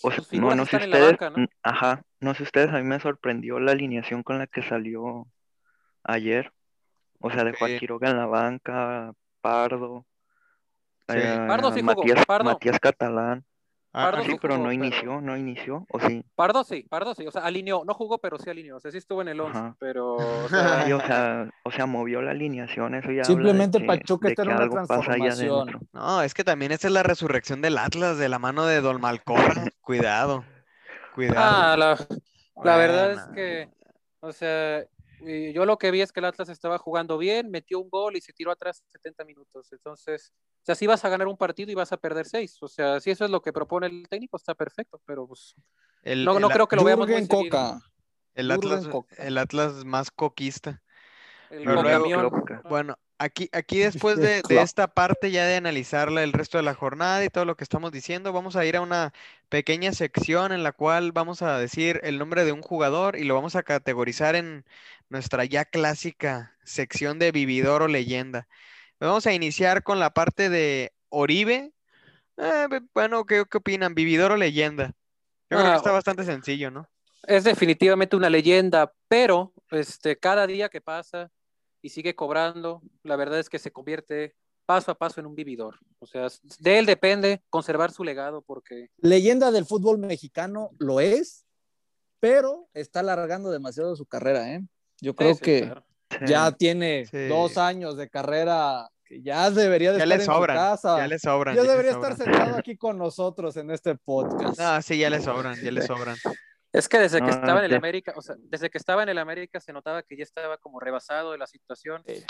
O sea, Sus no, figuras no sé ustedes, banca, ¿no? ajá, no sé ustedes, a mí me sorprendió la alineación con la que salió ayer. O sea, dejó Sí. a Quiroga en la banca, Pardo, Sí. eh, Pardo sí Matías, Pardo. Matías Catalán. Ah, Pardo ah, Sí, pero jugó, no pero- inició, no inició, o sí. Pardo sí, Pardo sí, o sea, alineó, no jugó, pero sí alineó, o sea, sí estuvo en el 11, Ajá. pero, o Sí, sea, o sea, o sea, movió la alineación, eso ya Simplemente habla de que, Pachuca está en una transformación. No, es que también esta es la resurrección del Atlas de la mano de Don Malcorra. Cuidado, cuidado. ah, la, la verdad es que, o sea, y yo lo que vi es que el Atlas estaba jugando bien, metió un gol y se tiró atrás 70 minutos, entonces, o sea, si vas a ganar un partido y vas a perder seis, o sea, si eso es lo que propone el técnico, está perfecto, pero pues, El, no, no creo que lo veamos muy. Coca. el Atlas, Coca. el Atlas más coquista. El luego-. Bueno, aquí, aquí después de, esta parte ya de analizarla el resto de la jornada y todo lo que estamos diciendo, vamos a ir a una pequeña sección en la cual vamos a decir el nombre de un jugador y lo vamos a categorizar en nuestra ya clásica sección de vividor o leyenda. Vamos a iniciar con la parte de Oribe. Eh, be- bueno, ¿qué, qué opinan? ¿Vividor o leyenda? Yo creo que Ah, está bastante sencillo, ¿no? es definitivamente una leyenda, pero este, cada día que pasa y sigue cobrando, la verdad es que se convierte paso a paso en un vividor. O sea, de él depende conservar su legado porque Leyenda del fútbol mexicano lo es, pero está alargando demasiado su carrera, ¿eh? Yo creo Sí, sí, que claro. Sí. ya tiene Sí. dos años de carrera que ya debería de Ya estar le en su sobran, casa. ya le sobran. Ya debería estar sentado aquí con nosotros en este podcast. Ah, sí, ya le sobran, ya le sobran. Es que desde que No, estaba en el América, o sea, desde que estaba en el América se notaba que ya estaba como rebasado de la situación. Sí.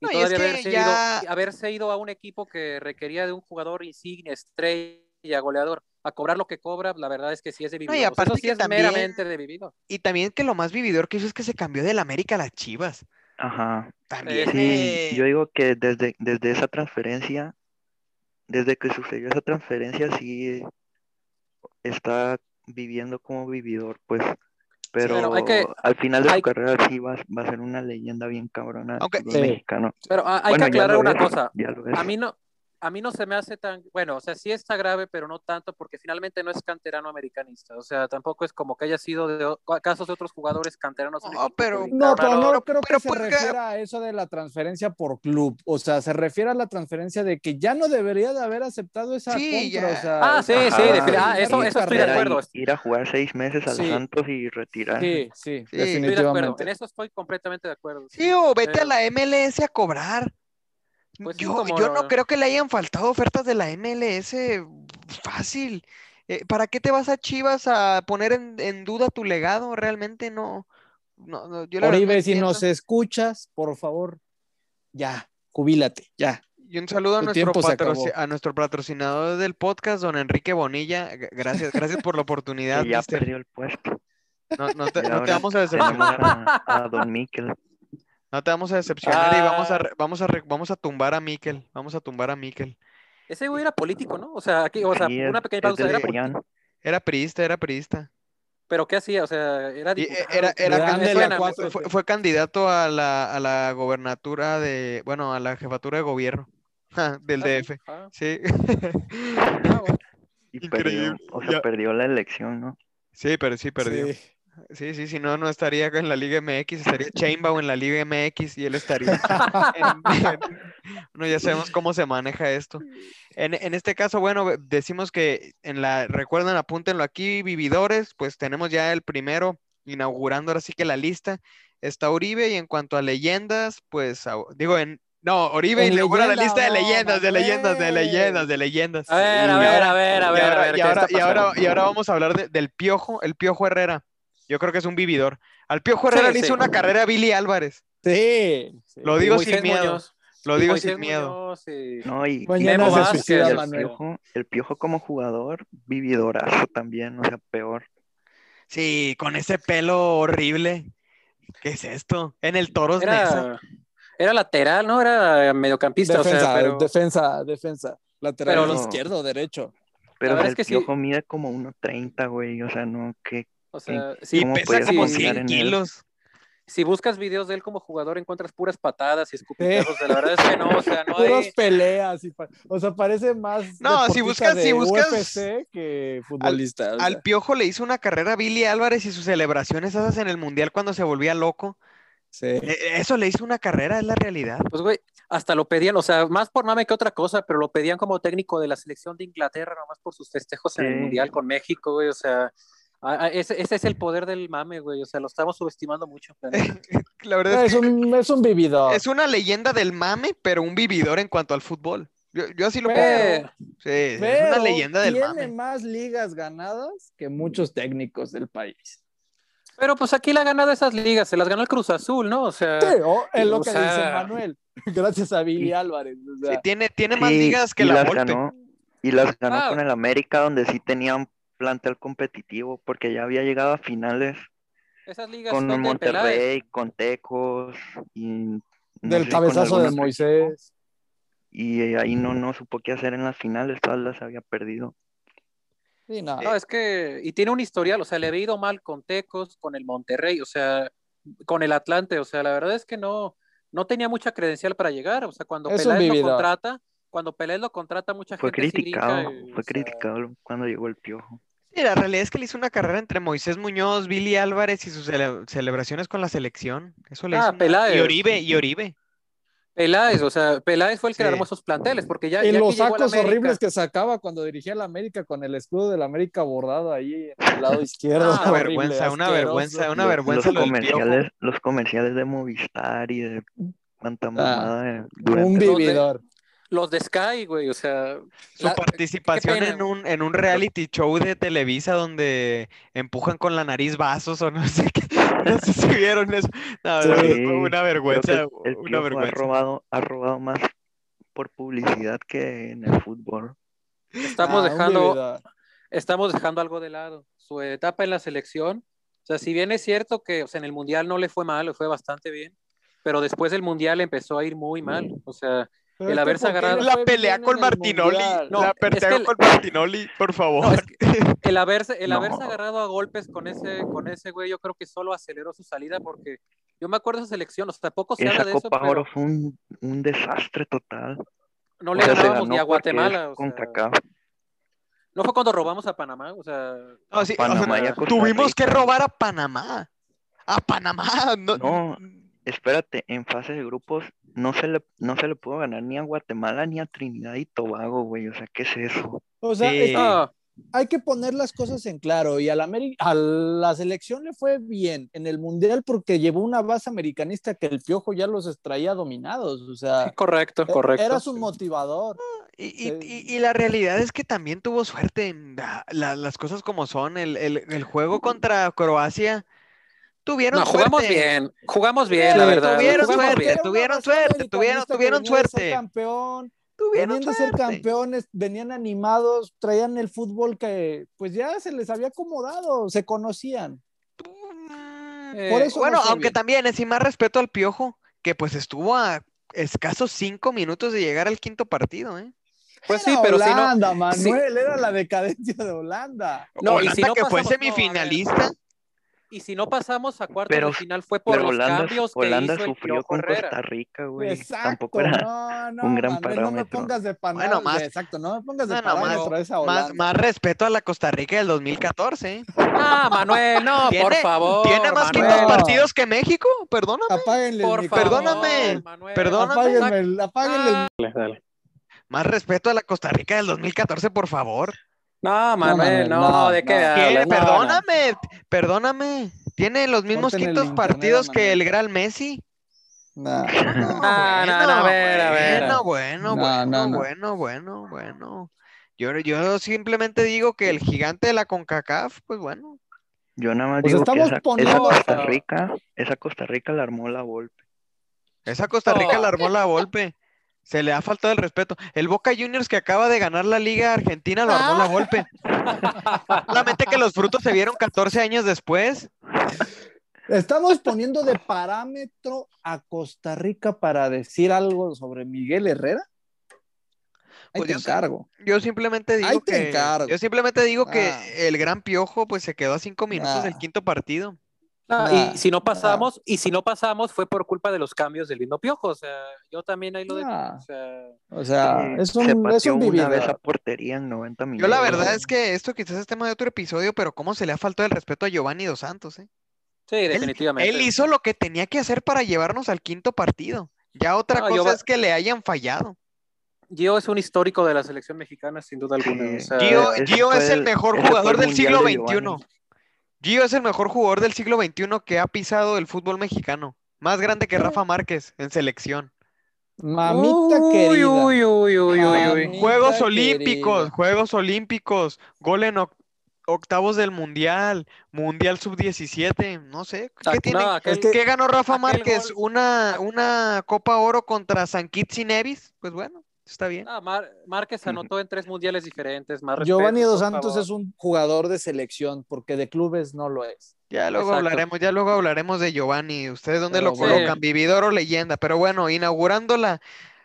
Y No, y es todavía que haberse, ya- ido, haberse ido a un equipo que requería de un jugador insignia, estrella, goleador, a cobrar lo que cobra, la verdad es que sí es de vividor. O sea, aparte sí es también- meramente de vividor. Y también que lo más vividor que hizo es que se cambió del América a las Chivas. Ajá. También. Sí, eh, yo digo que desde, desde esa transferencia, desde que sucedió esa transferencia, sí está viviendo como vividor, pues. Pero pero hay que- al final de hay- su carrera sí va, va a ser una leyenda bien cabrona fútbol Sí. mexicano. Pero ah, hay Bueno, que aclarar una es, cosa. A mí no, a mí no se me hace tan, bueno, o sea, sí está grave, pero no tanto, porque finalmente no es canterano americanista. O sea, tampoco es como que haya sido de casos de otros jugadores canteranos. No, pero- No, pero no creo pero que se refiera a eso de la transferencia por club. O sea, se refiere a la transferencia de que ya no debería de haber aceptado esa Sí, compra. ya. O sea, Ah, sí, Ajá. sí, ah, eso, eso estoy de acuerdo. Ir, a jugar seis meses al Sí. Santos y retirar. Sí, sí, Sí. Estoy de acuerdo. definitivamente. En eso estoy completamente de acuerdo. Sí, o vete a la MLS a cobrar. Pues yo, como yo no- creo que le hayan faltado ofertas de la MLS fácil. Eh, ¿para qué te vas a Chivas a poner en, en duda tu legado? Realmente no. no, no, yo Oribe, si nos escuchas, por favor, ya, jubílate, ya. Y un saludo a nuestro, a patrocinador del podcast, don Enrique Bonilla. Gracias, gracias por la oportunidad, ya mister. perdió el puesto. No, no te, no vamos a decepcionar. a, a Don Miquel. No te vamos a decepcionar y vamos a, Ah. re- vamos a, vamos a tumbar a Miquel. Vamos a tumbar a Miquel. Ese güey era político, ¿no? O sea, aquí, o sea, Sí, una pequeña pausa. del Era Era priista, era priista. pero ¿qué hacía? O sea, era eh, diputado. era, era Grande candi- la bueno, cuatro fue, candidato a la, a la gobernatura de, bueno, a la jefatura de gobierno ja, del Ah, sí. DF. Ah, Sí. ah, bueno. Y Increíble. perdió, o sea, Ya. perdió la elección, ¿no? Sí, pero sí perdió. Sí. Sí, sí, si no, no estaría en la Liga MX, estaría Chainbow en la Liga MX y él estaría en- en- Bueno, ya sabemos cómo se maneja esto. En, en este caso, bueno, decimos que en la, recuerden, apúntenlo aquí, vividores, pues tenemos ya el primero, inaugurando ahora sí que la lista, está Uribe, y en cuanto a leyendas, pues, digo, en, no, Oribe inaugura la lista de leyendas, de leyendas, de leyendas, de leyendas. A ver, a ver, a ver, a ver, a ahora, ver. y ¿qué ahora, y ahora vamos a hablar de- del Piojo, el Piojo Herrera. Yo creo que es un vividor. Al Piojo Sí, Herrera le sí. hizo una carrera a Billy Álvarez. Sí. sí. Lo digo sin miedo. Muñoz, Lo digo sin miedo. Muñoz, No, y, Mañana Memo se Vázquez, suicida el Manuel. piojo, el piojo como jugador, vividorazo también, o sea, peor. Sí, con ese pelo horrible. ¿Qué es esto? En el Toros Nesa. Era, era lateral, ¿no? Era mediocampista, Defensa, o sea, pero... defensa, defensa. Lateral Pero los- izquierdo, derecho. Pero o es el que piojo mide como 1.30, güey, o sea, no, que O sea, sí, Y ¿Cómo pesa como confiar 100 en él? kilos. si buscas videos de él como jugador, encuentras puras patadas y escupitazos. La verdad es que no, o sea, no Puras hay. peleas. y pa- o sea, parece más. No, si buscas- si buscas- UFC que futbolista. o sea. Al Piojo le hizo una carrera a Billy Álvarez y sus celebraciones esas en el Mundial cuando se volvía loco. Sí. E- Eso le hizo una carrera, es la realidad. Pues, güey, hasta lo pedían, o sea, más por mame que otra cosa, pero lo pedían como técnico de la selección de Inglaterra, nomás por sus festejos en el. Mundial con México, güey, o sea. Ese, ese es el poder del mame, güey. O sea, lo estamos subestimando mucho. la. La verdad es Es que un, es un vividor. es una leyenda del mame, pero un vividor en cuanto al fútbol. Yo, yo así lo Pero- pongo. Sí, es una leyenda del tiene mame. más ligas ganadas que muchos técnicos del país. Pero pues aquí le ha ganado esas ligas, se las ganó el Cruz Azul, ¿no? O sea, Sí, o- es lo que sea- dice Manuel. Gracias a Billy Álvarez. o sea, Sí, tiene, tiene más ligas que y la las Volpe. ganó, y las ganó Ah. con el América, donde sí tenían plantel competitivo, porque ya había llegado a finales esas ligas con son de Peláez. Monterrey, con Tecos, y no del sé, cabezazo de Moisés. y eh, ahí no, no supo qué hacer en las finales, todas las había perdido. Sí, no. No, es que, y tiene un historial, o sea, le había ido mal con Tecos, con el Monterrey, o sea, con el Atlante, o sea, la verdad es que no, no tenía mucha credencial para llegar, o sea, cuando Es Peláez lo contrata, cuando Peláez lo contrata, mucha Fue gente sí criticado, y, fue criticado cuando llegó el piojo. Sí, la realidad es que le hizo una carrera entre Moisés Muñoz, Billy Álvarez y sus cele- celebraciones con la selección. Eso le Ah, hizo una- Peláez. Y Oribe, y Oribe. Peláez, o sea, Peláez fue el que Sí. armó esos planteles, porque ya, Y ya los sacos América- horribles que sacaba cuando dirigía la América con el escudo de la América bordado ahí en el lado izquierdo. Una Horrible, vergüenza, una vergüenza, una vergüenza los Piojo. comerciales, los comerciales de Movistar y de cuánta mamada de- Un vividor. Los de Sky, güey, o sea, Su la- participación pena. en un, en un reality show de Televisa donde empujan con la nariz vasos o no sé qué. No sé si vieron eso. No, Sí. no, fue una vergüenza, el, una Piojo ha vergüenza. robado, ha robado más por publicidad que en el fútbol. estamos Ah, dejando, estamos dejando algo de lado. Su etapa en la selección, o sea, si bien es cierto que o sea, en el Mundial no le fue mal, le fue bastante bien, pero después del Mundial empezó a ir muy mal. O sea, Pero el haberse ¿por qué agarrado- La pelea con Martinoli? No, la es que pelea el- con Martinoli, por favor. no, es que el haberse, el No. haberse agarrado a golpes con ese, con ese güey, yo creo que solo aceleró su salida porque yo me acuerdo de esa selección, o sea, poco se Esa habla de eso, Copa pero Oro fue un, un desastre total. no O le sea, ganábamos ni a Guatemala. o con sea, Kaká. no fue cuando robamos a Panamá, o sea, No, sí, o Panamá sea, y a Costa tuvimos que robar a Panamá. A Panamá. No, No. Espérate, en fase de grupos no se le, no se le pudo ganar ni a Guatemala ni a Trinidad y Tobago, güey. O sea, ¿qué es eso? O sea, hay que poner las cosas en claro. Y a la, Ameri- a la selección le fue bien en el Mundial porque llevó una base americanista que el Piojo ya los traía dominados. O sea, correcto, e- correcto. era su motivador. Y, y- Sí. y- y la realidad es que también tuvo suerte en la- la- las cosas como son. El, el- el juego contra Croacia tuvieron No, jugamos suerte. bien, jugamos bien, Sí, la verdad. tuvieron jugamos suerte, bien. Tuvieron suerte, tuvieron- tuvieron venía de ser suerte. campeón, Tuvieron de ser suerte. campeones, venían animados, traían el fútbol que pues ya se les había acomodado, se conocían. Eh, Por eso bueno, no aunque bien. también más respeto al Piojo, que pues estuvo a escasos cinco minutos de llegar al quinto partido, ¿eh? Pues Era sí, pero si no, Holanda, Manuel, era la decadencia de Holanda. No, y Holanda si no que fue no, semifinalista. Y si no pasamos a cuartos Pero- de final fue por los Holanda, cambios que Holanda hizo sufrió con Herrera. Costa Rica, güey. Exacto, Tampoco era. no, no, un gran Manuel, no me pongas de Bueno, parámetro, más- exacto, no me pongas de No, no, más- parámetro a esa Más, Holanda. más respeto a la Costa Rica del 2014. ¿eh? Ah, Manuel, no, ¿Tiene- por favor. ¿Tiene más Manuel. partidos que México? Perdóname. Apáguenle Por favor. Perdóname, Manuel. perdóname. Apáguenle el Ah, dale, dale. Más respeto a la Costa Rica del 2014, por favor. No, Manuel, no, no, ¿de qué no. ¿Qué? hablas? No, Perdóname, perdóname. Tiene los mismos el quintos internet, partidos que Manuel. el gran Messi. No, Ah, no, no, a ver, a ver. Bueno, bueno, No, bueno, no, no. bueno, bueno, bueno. Yo, yo simplemente digo que el gigante de la CONCACAF, pues bueno. Yo nada más Pues digo que estamos esa, esa poniendo- Costa Rica, esa Costa Rica la armó la Volpe. Esa Costa Rica No. la armó la golpe. Se le ha faltado el respeto. El Boca Juniors que acaba de ganar la Liga Argentina lo armó la golpe. Solamente que los frutos se vieron 14 años después. Estamos poniendo de parámetro a Costa Rica para decir algo sobre Miguel Herrera. Ahí Pues te yo encargo. Yo simplemente digo Ahí te que encargo. yo simplemente digo que Ah. el gran piojo pues se quedó a cinco minutos del Ah. quinto partido. Ah, Nah, y si no nah. pasamos, y si no pasamos fue por culpa de los cambios del mismo Piojo, o sea, yo también ahí lo dejo, Nah. o sea, O sea, es se un, es pateó un una vez a portería en 90 Yo minutos. la verdad es que esto quizás es tema de otro episodio, pero cómo se le ha faltado el respeto a Giovanni Dos Santos, ¿eh? sí, definitivamente. Él hizo lo que tenía que hacer para llevarnos al quinto partido. Ya otra No, cosa es que le hayan fallado. Gio es un histórico de la selección mexicana, sin duda alguna. O sea, Gio, Gio es el mejor jugador el del siglo de XXI. Gio es el mejor jugador del siglo XXI que ha pisado el fútbol mexicano. Más grande que Rafa Márquez en selección. Mamita uy, querida. uy, uy, uy, uy. Juegos Olímpicos. Juegos Olímpicos, gol en oc- octavos del Mundial, Mundial Sub-17, no sé, ¿qué tiene? no, aquel- que- ¿Qué ganó Rafa Márquez? gol- ¿Una, una Copa Oro contra San Kitts y Nevis? Pues bueno, está bien. Ah, Mar- Márquez anotó en tres mundiales diferentes. Más Giovanni Dos Santos es un jugador de selección, porque de clubes no lo es. Ya luego Exacto. hablaremos, ya luego hablaremos de Giovanni. ¿Ustedes dónde Pero lo colocan? ¿Vividor o leyenda? Pero bueno, inaugurando la,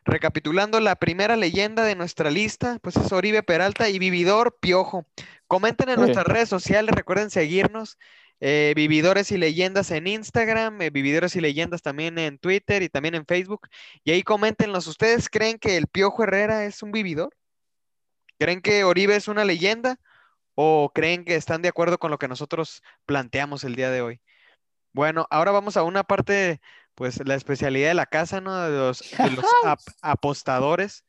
recapitulando la primera leyenda de nuestra lista, pues es Oribe Peralta y Vividor Piojo. Comenten en Sí. nuestras redes sociales, recuerden seguirnos. Eh, Vividores y Leyendas en Instagram, eh, Vividores y Leyendas también en Twitter y también en Facebook. Y ahí coméntenos, ¿ustedes creen que el Piojo Herrera es un vividor? ¿Creen que Oribe es una leyenda? ¿O creen que están de acuerdo con lo que nosotros planteamos el día de hoy? Bueno, ahora vamos a una parte, pues la especialidad de la casa, ¿no? De los, de los ap- apostadores.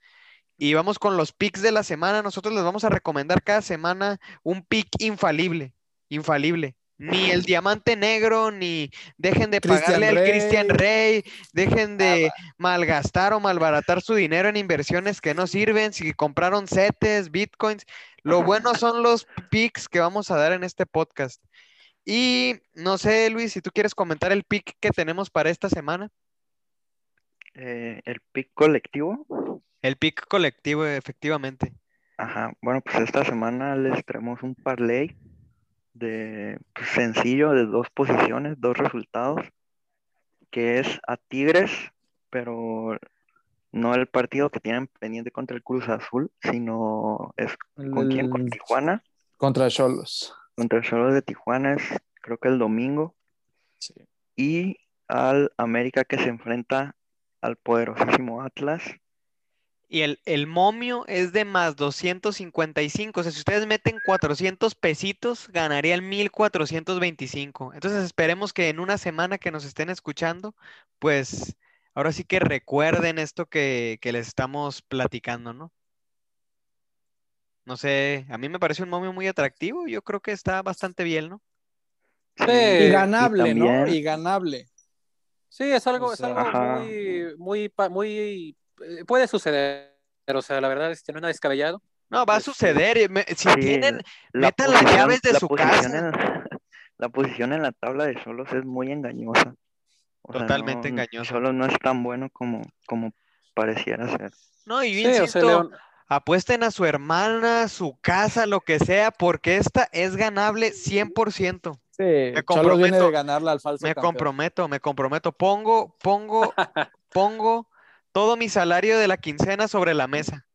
Y vamos con los picks de la semana. Nosotros les vamos a recomendar cada semana un pick infalible, infalible. Ni el diamante negro, ni dejen de Christian pagarle al Christian Rey. Rey, dejen de malgastar o malbaratar su dinero en inversiones que no sirven, si compraron CETES, bitcoins. Lo bueno son los picks que vamos a dar en este podcast. Y no sé, Luis, si tú quieres comentar el pick que tenemos para esta semana. Eh, el pick colectivo. El pick colectivo, efectivamente. Ajá, bueno, pues esta semana les traemos un parlay de pues, sencillo de dos posiciones, dos resultados, que es a Tigres, pero no el partido que tienen pendiente contra el Cruz Azul, sino es con quién, con Tijuana, Contra Cholos. contra el Cholos de Tijuana es creo que el domingo, Sí. y al América que se enfrenta al poderosísimo Atlas. Y el, el momio es de más 255. O sea, si ustedes meten 400 pesitos, ganaría el 1425. Entonces esperemos que en una semana que nos estén escuchando, pues ahora sí que recuerden esto que, que les estamos platicando, ¿no? No sé, a mí me parece un momio muy atractivo. Yo creo que está bastante bien, ¿no? Sí. Y Y ganable, ¿no? Y ganable. Sí, es algo, O es algo muy, muy, puede suceder, o sea, la verdad es que no es nada descabellado. No, va a Este, suceder. me- Si Sí, tienen, la metan las llaves de la su casa. en- la posición en la tabla de solos es muy engañosa. O sea, Totalmente no- engañosa. Solo no es tan bueno como, como pareciera ser. No, y yo Sí, o sea, insisto, León, Apuesten a su hermana, su casa, lo que sea, porque esta es ganable 100%. Sí, Me viene comprometo. de ganarle al falso Me campeón. comprometo, me comprometo. Pongo, pongo, pongo todo mi salario de la quincena sobre la mesa.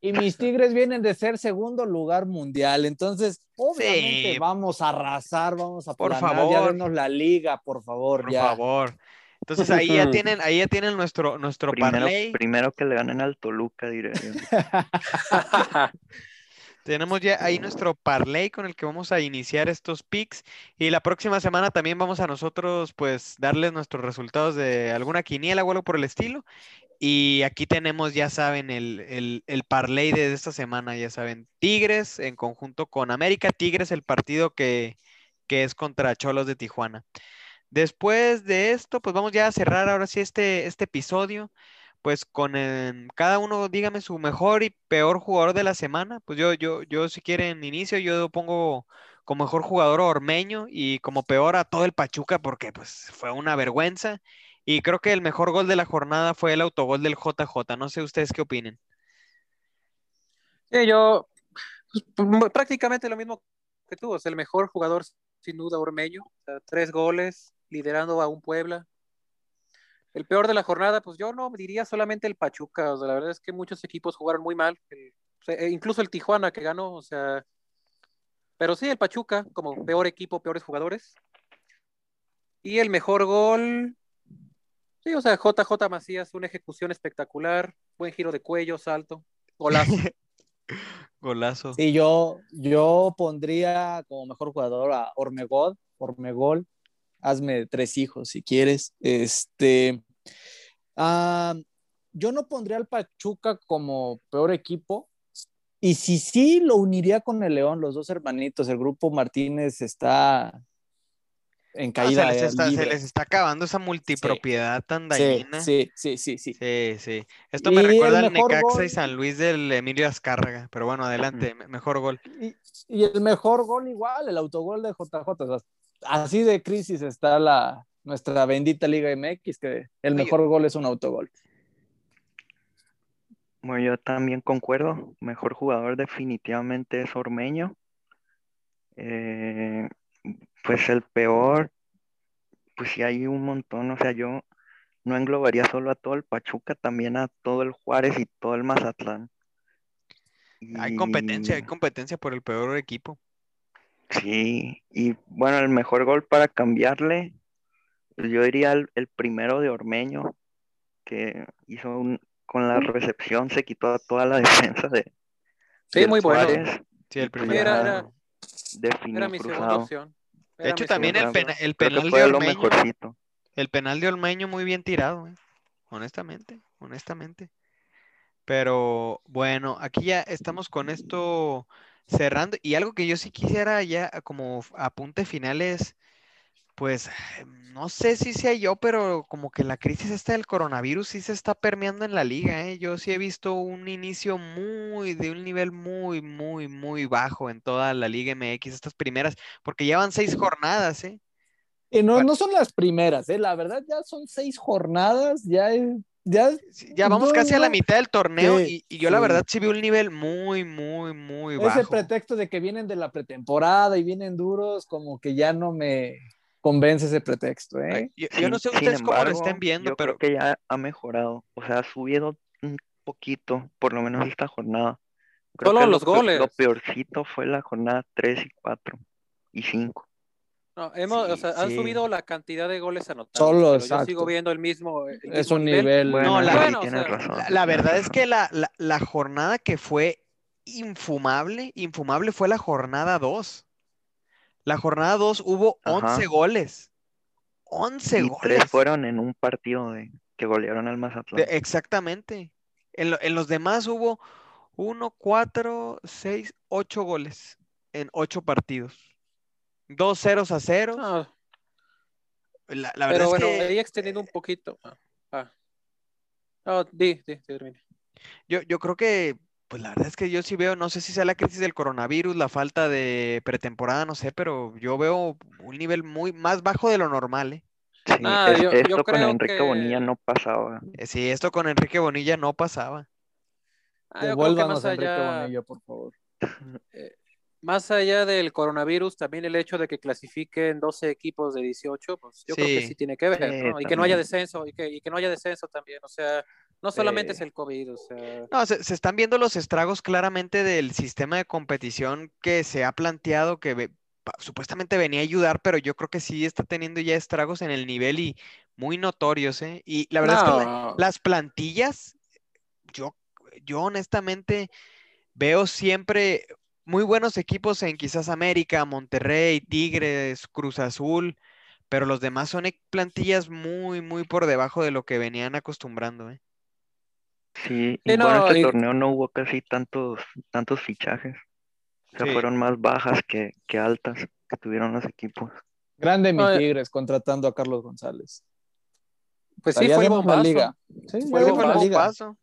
Y mis Tigres vienen de ser segundo lugar mundial, entonces obviamente Sí. vamos a arrasar, vamos a Por planar, ya favor. denos la liga, por favor, Por ya. favor. Entonces ahí ya tienen, ahí ya tienen nuestro, nuestro Primero, parlay. primero que le ganen al Toluca, diré yo. Tenemos ya ahí nuestro parlay con el que vamos a iniciar estos picks. Y la próxima semana también vamos a nosotros, pues, darles nuestros resultados de alguna quiniela o algo por el estilo. Y aquí tenemos, ya saben, el, el, el parlay de esta semana, ya saben, Tigres en conjunto con América. Tigres, el partido que, que es contra Cholos de Tijuana. Después de esto, pues vamos ya a cerrar ahora sí este, este episodio pues con cada uno dígame su mejor y peor jugador de la semana. Pues yo, yo, yo si quieren inicio, yo pongo como mejor jugador a Ormeño y como peor a todo el Pachuca porque pues fue una vergüenza. Y creo que el mejor gol de la jornada fue el autogol del JJ. No sé ustedes qué opinen. Sí, yo pues, m- prácticamente lo mismo que tú, o sea, el mejor jugador sin duda Ormeño, o sea, tres goles, liderando a un Puebla. El peor de la jornada, pues yo no diría solamente el Pachuca, la verdad es que muchos equipos jugaron muy mal, sea, e incluso el Tijuana que ganó, o sea, pero sí el Pachuca como peor equipo, peores jugadores. Y el mejor gol, sí, o sea, JJ Macías, una ejecución espectacular, buen giro de cuello, salto, golazo. Golazo. Sí, yo, yo pondría como mejor jugador a Ormegol, Ormegol, hazme tres hijos si quieres. Este, ah, yo no pondría al Pachuca como peor equipo. Y si sí, lo uniría con el León, los dos hermanitos. El grupo Martínez está en Ah, caída se, les está, se les está acabando esa multipropiedad tan Sí, dañina. sí, sí, sí, sí. Sí, sí. Esto me Y recuerda al Necaxa gol- y San Luis del Emilio Azcárraga. Pero bueno, adelante, me- mejor gol. Y, y el mejor gol igual, el autogol de JJ. o sea, así de crisis está la, nuestra bendita Liga MX, que el Oye. mejor gol es un autogol. Bueno, yo también concuerdo. Mejor jugador definitivamente es Ormeño. Eh, pues el peor, pues sí hay un montón. O sea, yo no englobaría solo a todo el Pachuca, también a todo el Juárez y todo el Mazatlán. Hay competencia, hay competencia por el peor equipo. Sí, y bueno, el mejor gol para cambiarle, pues yo diría el, el primero de Ormeño, que hizo un, con la recepción, se quitó a toda la defensa de Sí, muy bueno. Suárez, Sí, el pues primer Era- era- mi segunda cruzado. opción. De hecho, también el, pena- el penal de mejorcito. El penal de Olmeño muy bien tirado, eh, Honestamente, honestamente. Pero bueno, aquí ya estamos con esto cerrando. Y algo que yo sí quisiera ya como apunte final es, pues, no sé si sea yo, pero como que la crisis esta del coronavirus sí se está permeando en la liga, eh. Yo sí he visto un inicio muy, de un nivel muy, muy, muy bajo en toda la Liga MX, estas primeras, porque llevan seis jornadas, eh. No, Bueno. no son las primeras, ¿eh? la verdad ya son seis jornadas, ya, es- ya Ya vamos No, casi a la mitad del torneo Sí, y, y yo la verdad sí vi un nivel muy, muy, muy ese bajo. pretexto de que vienen de la pretemporada y vienen duros, como que ya no me convence ese pretexto, ¿eh? Ay, Yo, no sé ustedes cómo lo estén viendo, yo pero creo que ya ha mejorado, o sea, ha subido un poquito, por lo menos esta jornada. Creo Solo que los goles. Lo peorcito fue la jornada 3 y 4 y 5. No, hemos, o Sí, sea, han sí. subido la cantidad de goles anotados. Solo, pero yo exacto. sigo viendo el mismo. el Es mismo un nivel. Bueno, No, la- Bueno, o sea, razón. la, verdad es que la, la- la jornada que fue infumable, infumable fue la jornada 2. La jornada 2 hubo Ajá. 11 goles. 11 Y goles. tres fueron en un partido de que golearon al De- Mazatlán. exactamente. En, lo- en los demás hubo 1, 4, 6, 8 goles en 8 partidos. 2 ceros a ceros. No, La, la verdad pero es bueno, que ahí extendiendo un poquito. Ah, ah. No, di, di, termina. yo, yo creo que, pues la verdad es que yo sí veo, no sé si sea la crisis del coronavirus, la falta de pretemporada, no sé, pero yo veo un nivel muy más bajo de lo normal, ¿eh? Sí, Ah, es- yo- yo esto con creo Enrique que- Bonilla no pasaba. Eh, Sí, esto con Enrique Bonilla no pasaba. Ah, Devuélvanos a Enrique allá, Bonilla, por favor. más allá del coronavirus, también el hecho de que clasifiquen 12 equipos de 18, pues yo creo que Sí. tiene que ver, Sí, ¿no? Y que no haya descenso, y que, y que no haya descenso también, o sea, no solamente es el COVID, o sea, No, se, se están viendo los estragos claramente del sistema de competición que se ha planteado que ve- pa- supuestamente venía a ayudar, pero yo creo que sí está teniendo ya estragos en el nivel y muy notorios, ¿eh? Y la verdad es que la- las plantillas, yo, yo honestamente veo siempre muy buenos equipos en quizás América, Monterrey, Tigres, Cruz Azul, pero los demás son e- plantillas muy, muy por debajo de lo que venían acostumbrando, ¿eh? Sí, y bueno, no, este y- torneo no hubo casi tantos, tantos fichajes. O sea, Sí. fueron más bajas que, que altas que tuvieron los equipos. Grande mi No, eh. Tigres contratando a Carlos González. pues sí fue demos la bombazo. liga. Sí, ya Fue demos la bombazo. liga. Bombazo.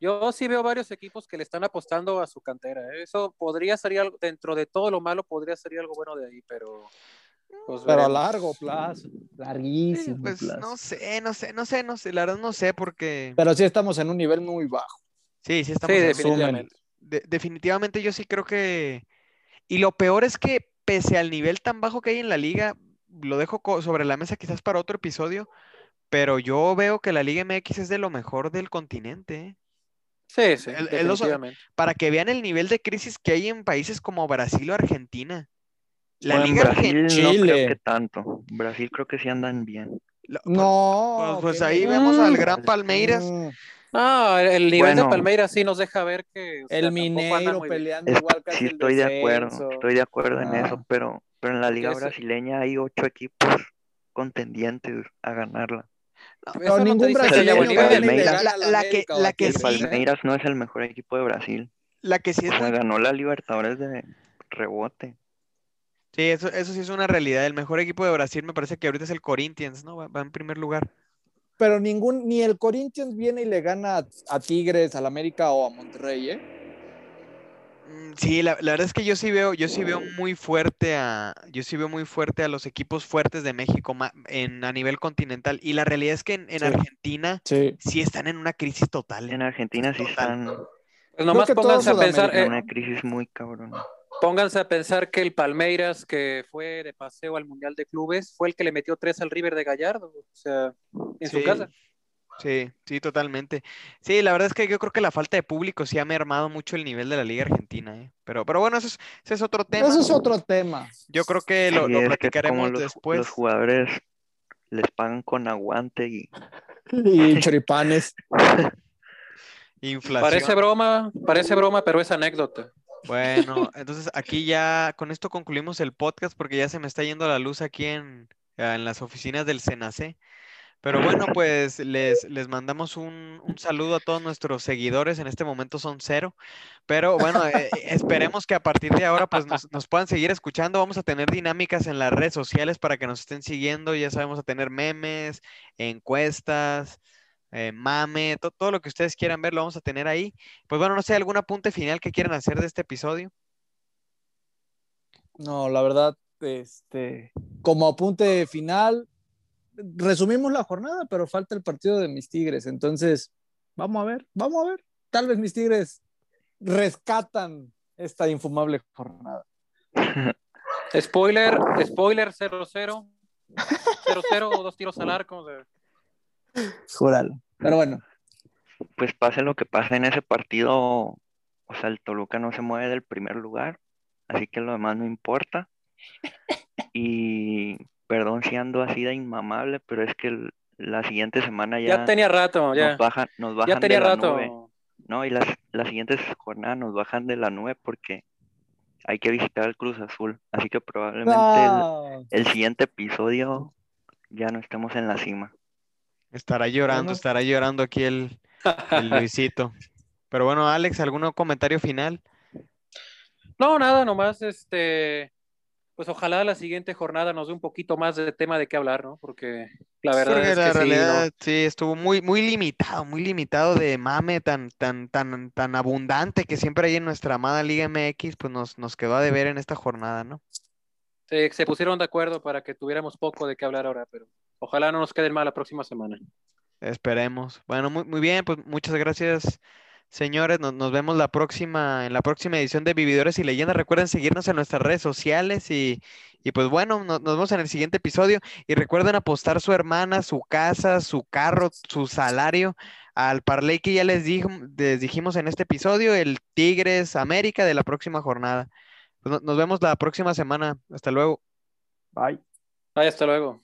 Yo sí veo varios equipos que le están apostando a su cantera. ¿eh? Eso podría ser algo, dentro de todo lo malo, podría ser algo bueno de ahí, pero. Pues Pero a largo plazo, Sí, larguísimo pues plazo. no sé, no sé, no sé, no sé, la verdad no sé porque Pero sí estamos en un nivel muy bajo. sí, sí estamos Sí, en- definitivamente. de- definitivamente yo sí creo que y lo peor es que pese al nivel tan bajo que hay en la liga, lo dejo sobre la mesa quizás para otro episodio, pero yo veo que la Liga MX es de lo mejor del continente, ¿eh? Sí, sí, El- el oso- definitivamente. Para que vean el nivel de crisis que hay en países como Brasil o Argentina. La Liga Brasil Argentina. no Chile. creo que tanto. Brasil creo que sí andan bien. No. Pues, pues qué ahí vemos al gran Palmeiras. Mm, No, el el nivel de. Palmeiras sí nos deja ver que o sea, El Mineiro peleando Es- igual casi sí el estoy de acuerdo, estoy de acuerdo en Ah. eso, pero, pero en la liga brasileña hay ocho equipos contendientes a ganarla. Eso no ningún que brasileño Palmeiras. gana a La- la que- o la que El sí-. Palmeiras no es el mejor equipo de Brasil. La que sí O es sea, muy ganó la Libertadores de rebote. Sí, eso, eso sí es una realidad. El mejor equipo de Brasil me parece que ahorita es el Corinthians, ¿no? Va, va en primer lugar. Pero ningún, ni el Corinthians viene y le gana a, a Tigres, al América o a Monterrey, ¿eh? Mm, Sí, la, la verdad es que yo sí veo, yo sí veo muy fuerte a, yo sí veo muy fuerte a los equipos fuertes de México en, a nivel continental. Y la realidad es que en, en Sí. Argentina Sí. sí están en una crisis total. En Argentina sí Total. están Pues nomás pónganse a pensar, Sudamérica, en eh, una crisis muy cabrona. Pónganse a pensar que el Palmeiras que fue de paseo al Mundial de Clubes fue el que le metió tres al River de Gallardo, o sea, en su casa. Sí, sí, totalmente. Sí, la verdad es que yo creo que la falta de público sí ha mermado mucho el nivel de la Liga Argentina, ¿eh? Pero, pero bueno, eso es, ese es otro tema. Eso es otro tema. Yo creo que lo, lo platicaremos los, después. los jugadores les pagan con aguante y Y choripanes. Inflación. Parece broma, parece broma, pero es anécdota. Bueno, entonces aquí ya con esto concluimos el podcast porque ya se me está yendo la luz aquí en, en las oficinas del Senacé. Pero bueno, pues les, les mandamos un, un saludo a todos nuestros seguidores. En este momento son cero. Pero bueno, eh, esperemos que a partir de ahora pues nos, nos puedan seguir escuchando. Vamos a tener dinámicas en las redes sociales para que nos estén siguiendo. Ya sabemos a tener memes, encuestas, eh, mame, to- todo lo que ustedes quieran ver lo vamos a tener ahí. Pues bueno, no sé, algún apunte final que quieran hacer de este episodio. No, la verdad, este, como apunte final, resumimos la jornada, pero falta el partido de mis Tigres. Entonces, vamos a ver, vamos a ver. Tal vez mis Tigres rescatan esta infumable jornada. Spoiler, spoiler 0-0. 0-0 o dos tiros al arco. Júralo. Pero bueno, pues pase lo que pase en ese partido, o sea, el Toluca no se mueve del primer lugar, así que lo demás no importa. Y perdón si ando así de inmamable, pero es que el- la siguiente semana ya Ya tenía rato, ya. nos bajan, nos bajan Ya de la rato. nube. No, y las, las siguientes jornadas nos bajan de la nube porque hay que visitar al Cruz Azul. Así que probablemente el, el siguiente episodio ya no estemos en la cima. Estará llorando, estará llorando aquí el, el Luisito. Pero bueno, Alex, ¿algún comentario final? No, nada, nomás este. Pues ojalá la siguiente jornada nos dé un poquito más de tema de qué hablar, ¿no? Porque la verdad Porque es la que sí, ¿no? realidad sí estuvo muy, muy limitado, muy limitado de mame tan, tan, tan, tan abundante que siempre hay en nuestra amada Liga MX, pues nos, nos quedó a deber en esta jornada, ¿no? Se, se pusieron de acuerdo para que tuviéramos poco de qué hablar ahora, pero ojalá no nos queden mal la próxima semana. Esperemos. Bueno, muy, muy bien, pues muchas gracias, señores. Nos, nos vemos la próxima, en la próxima edición de Vividores y Leyendas. Recuerden seguirnos en nuestras redes sociales y, y pues bueno, no- nos vemos en el siguiente episodio. Y recuerden apostar su hermana, su casa, su carro, su salario al parlay que ya les, dijo, les dijimos en este episodio, el Tigres América de la próxima jornada. Pues no- nos vemos la próxima semana. Hasta luego. bye. Bye, hasta luego.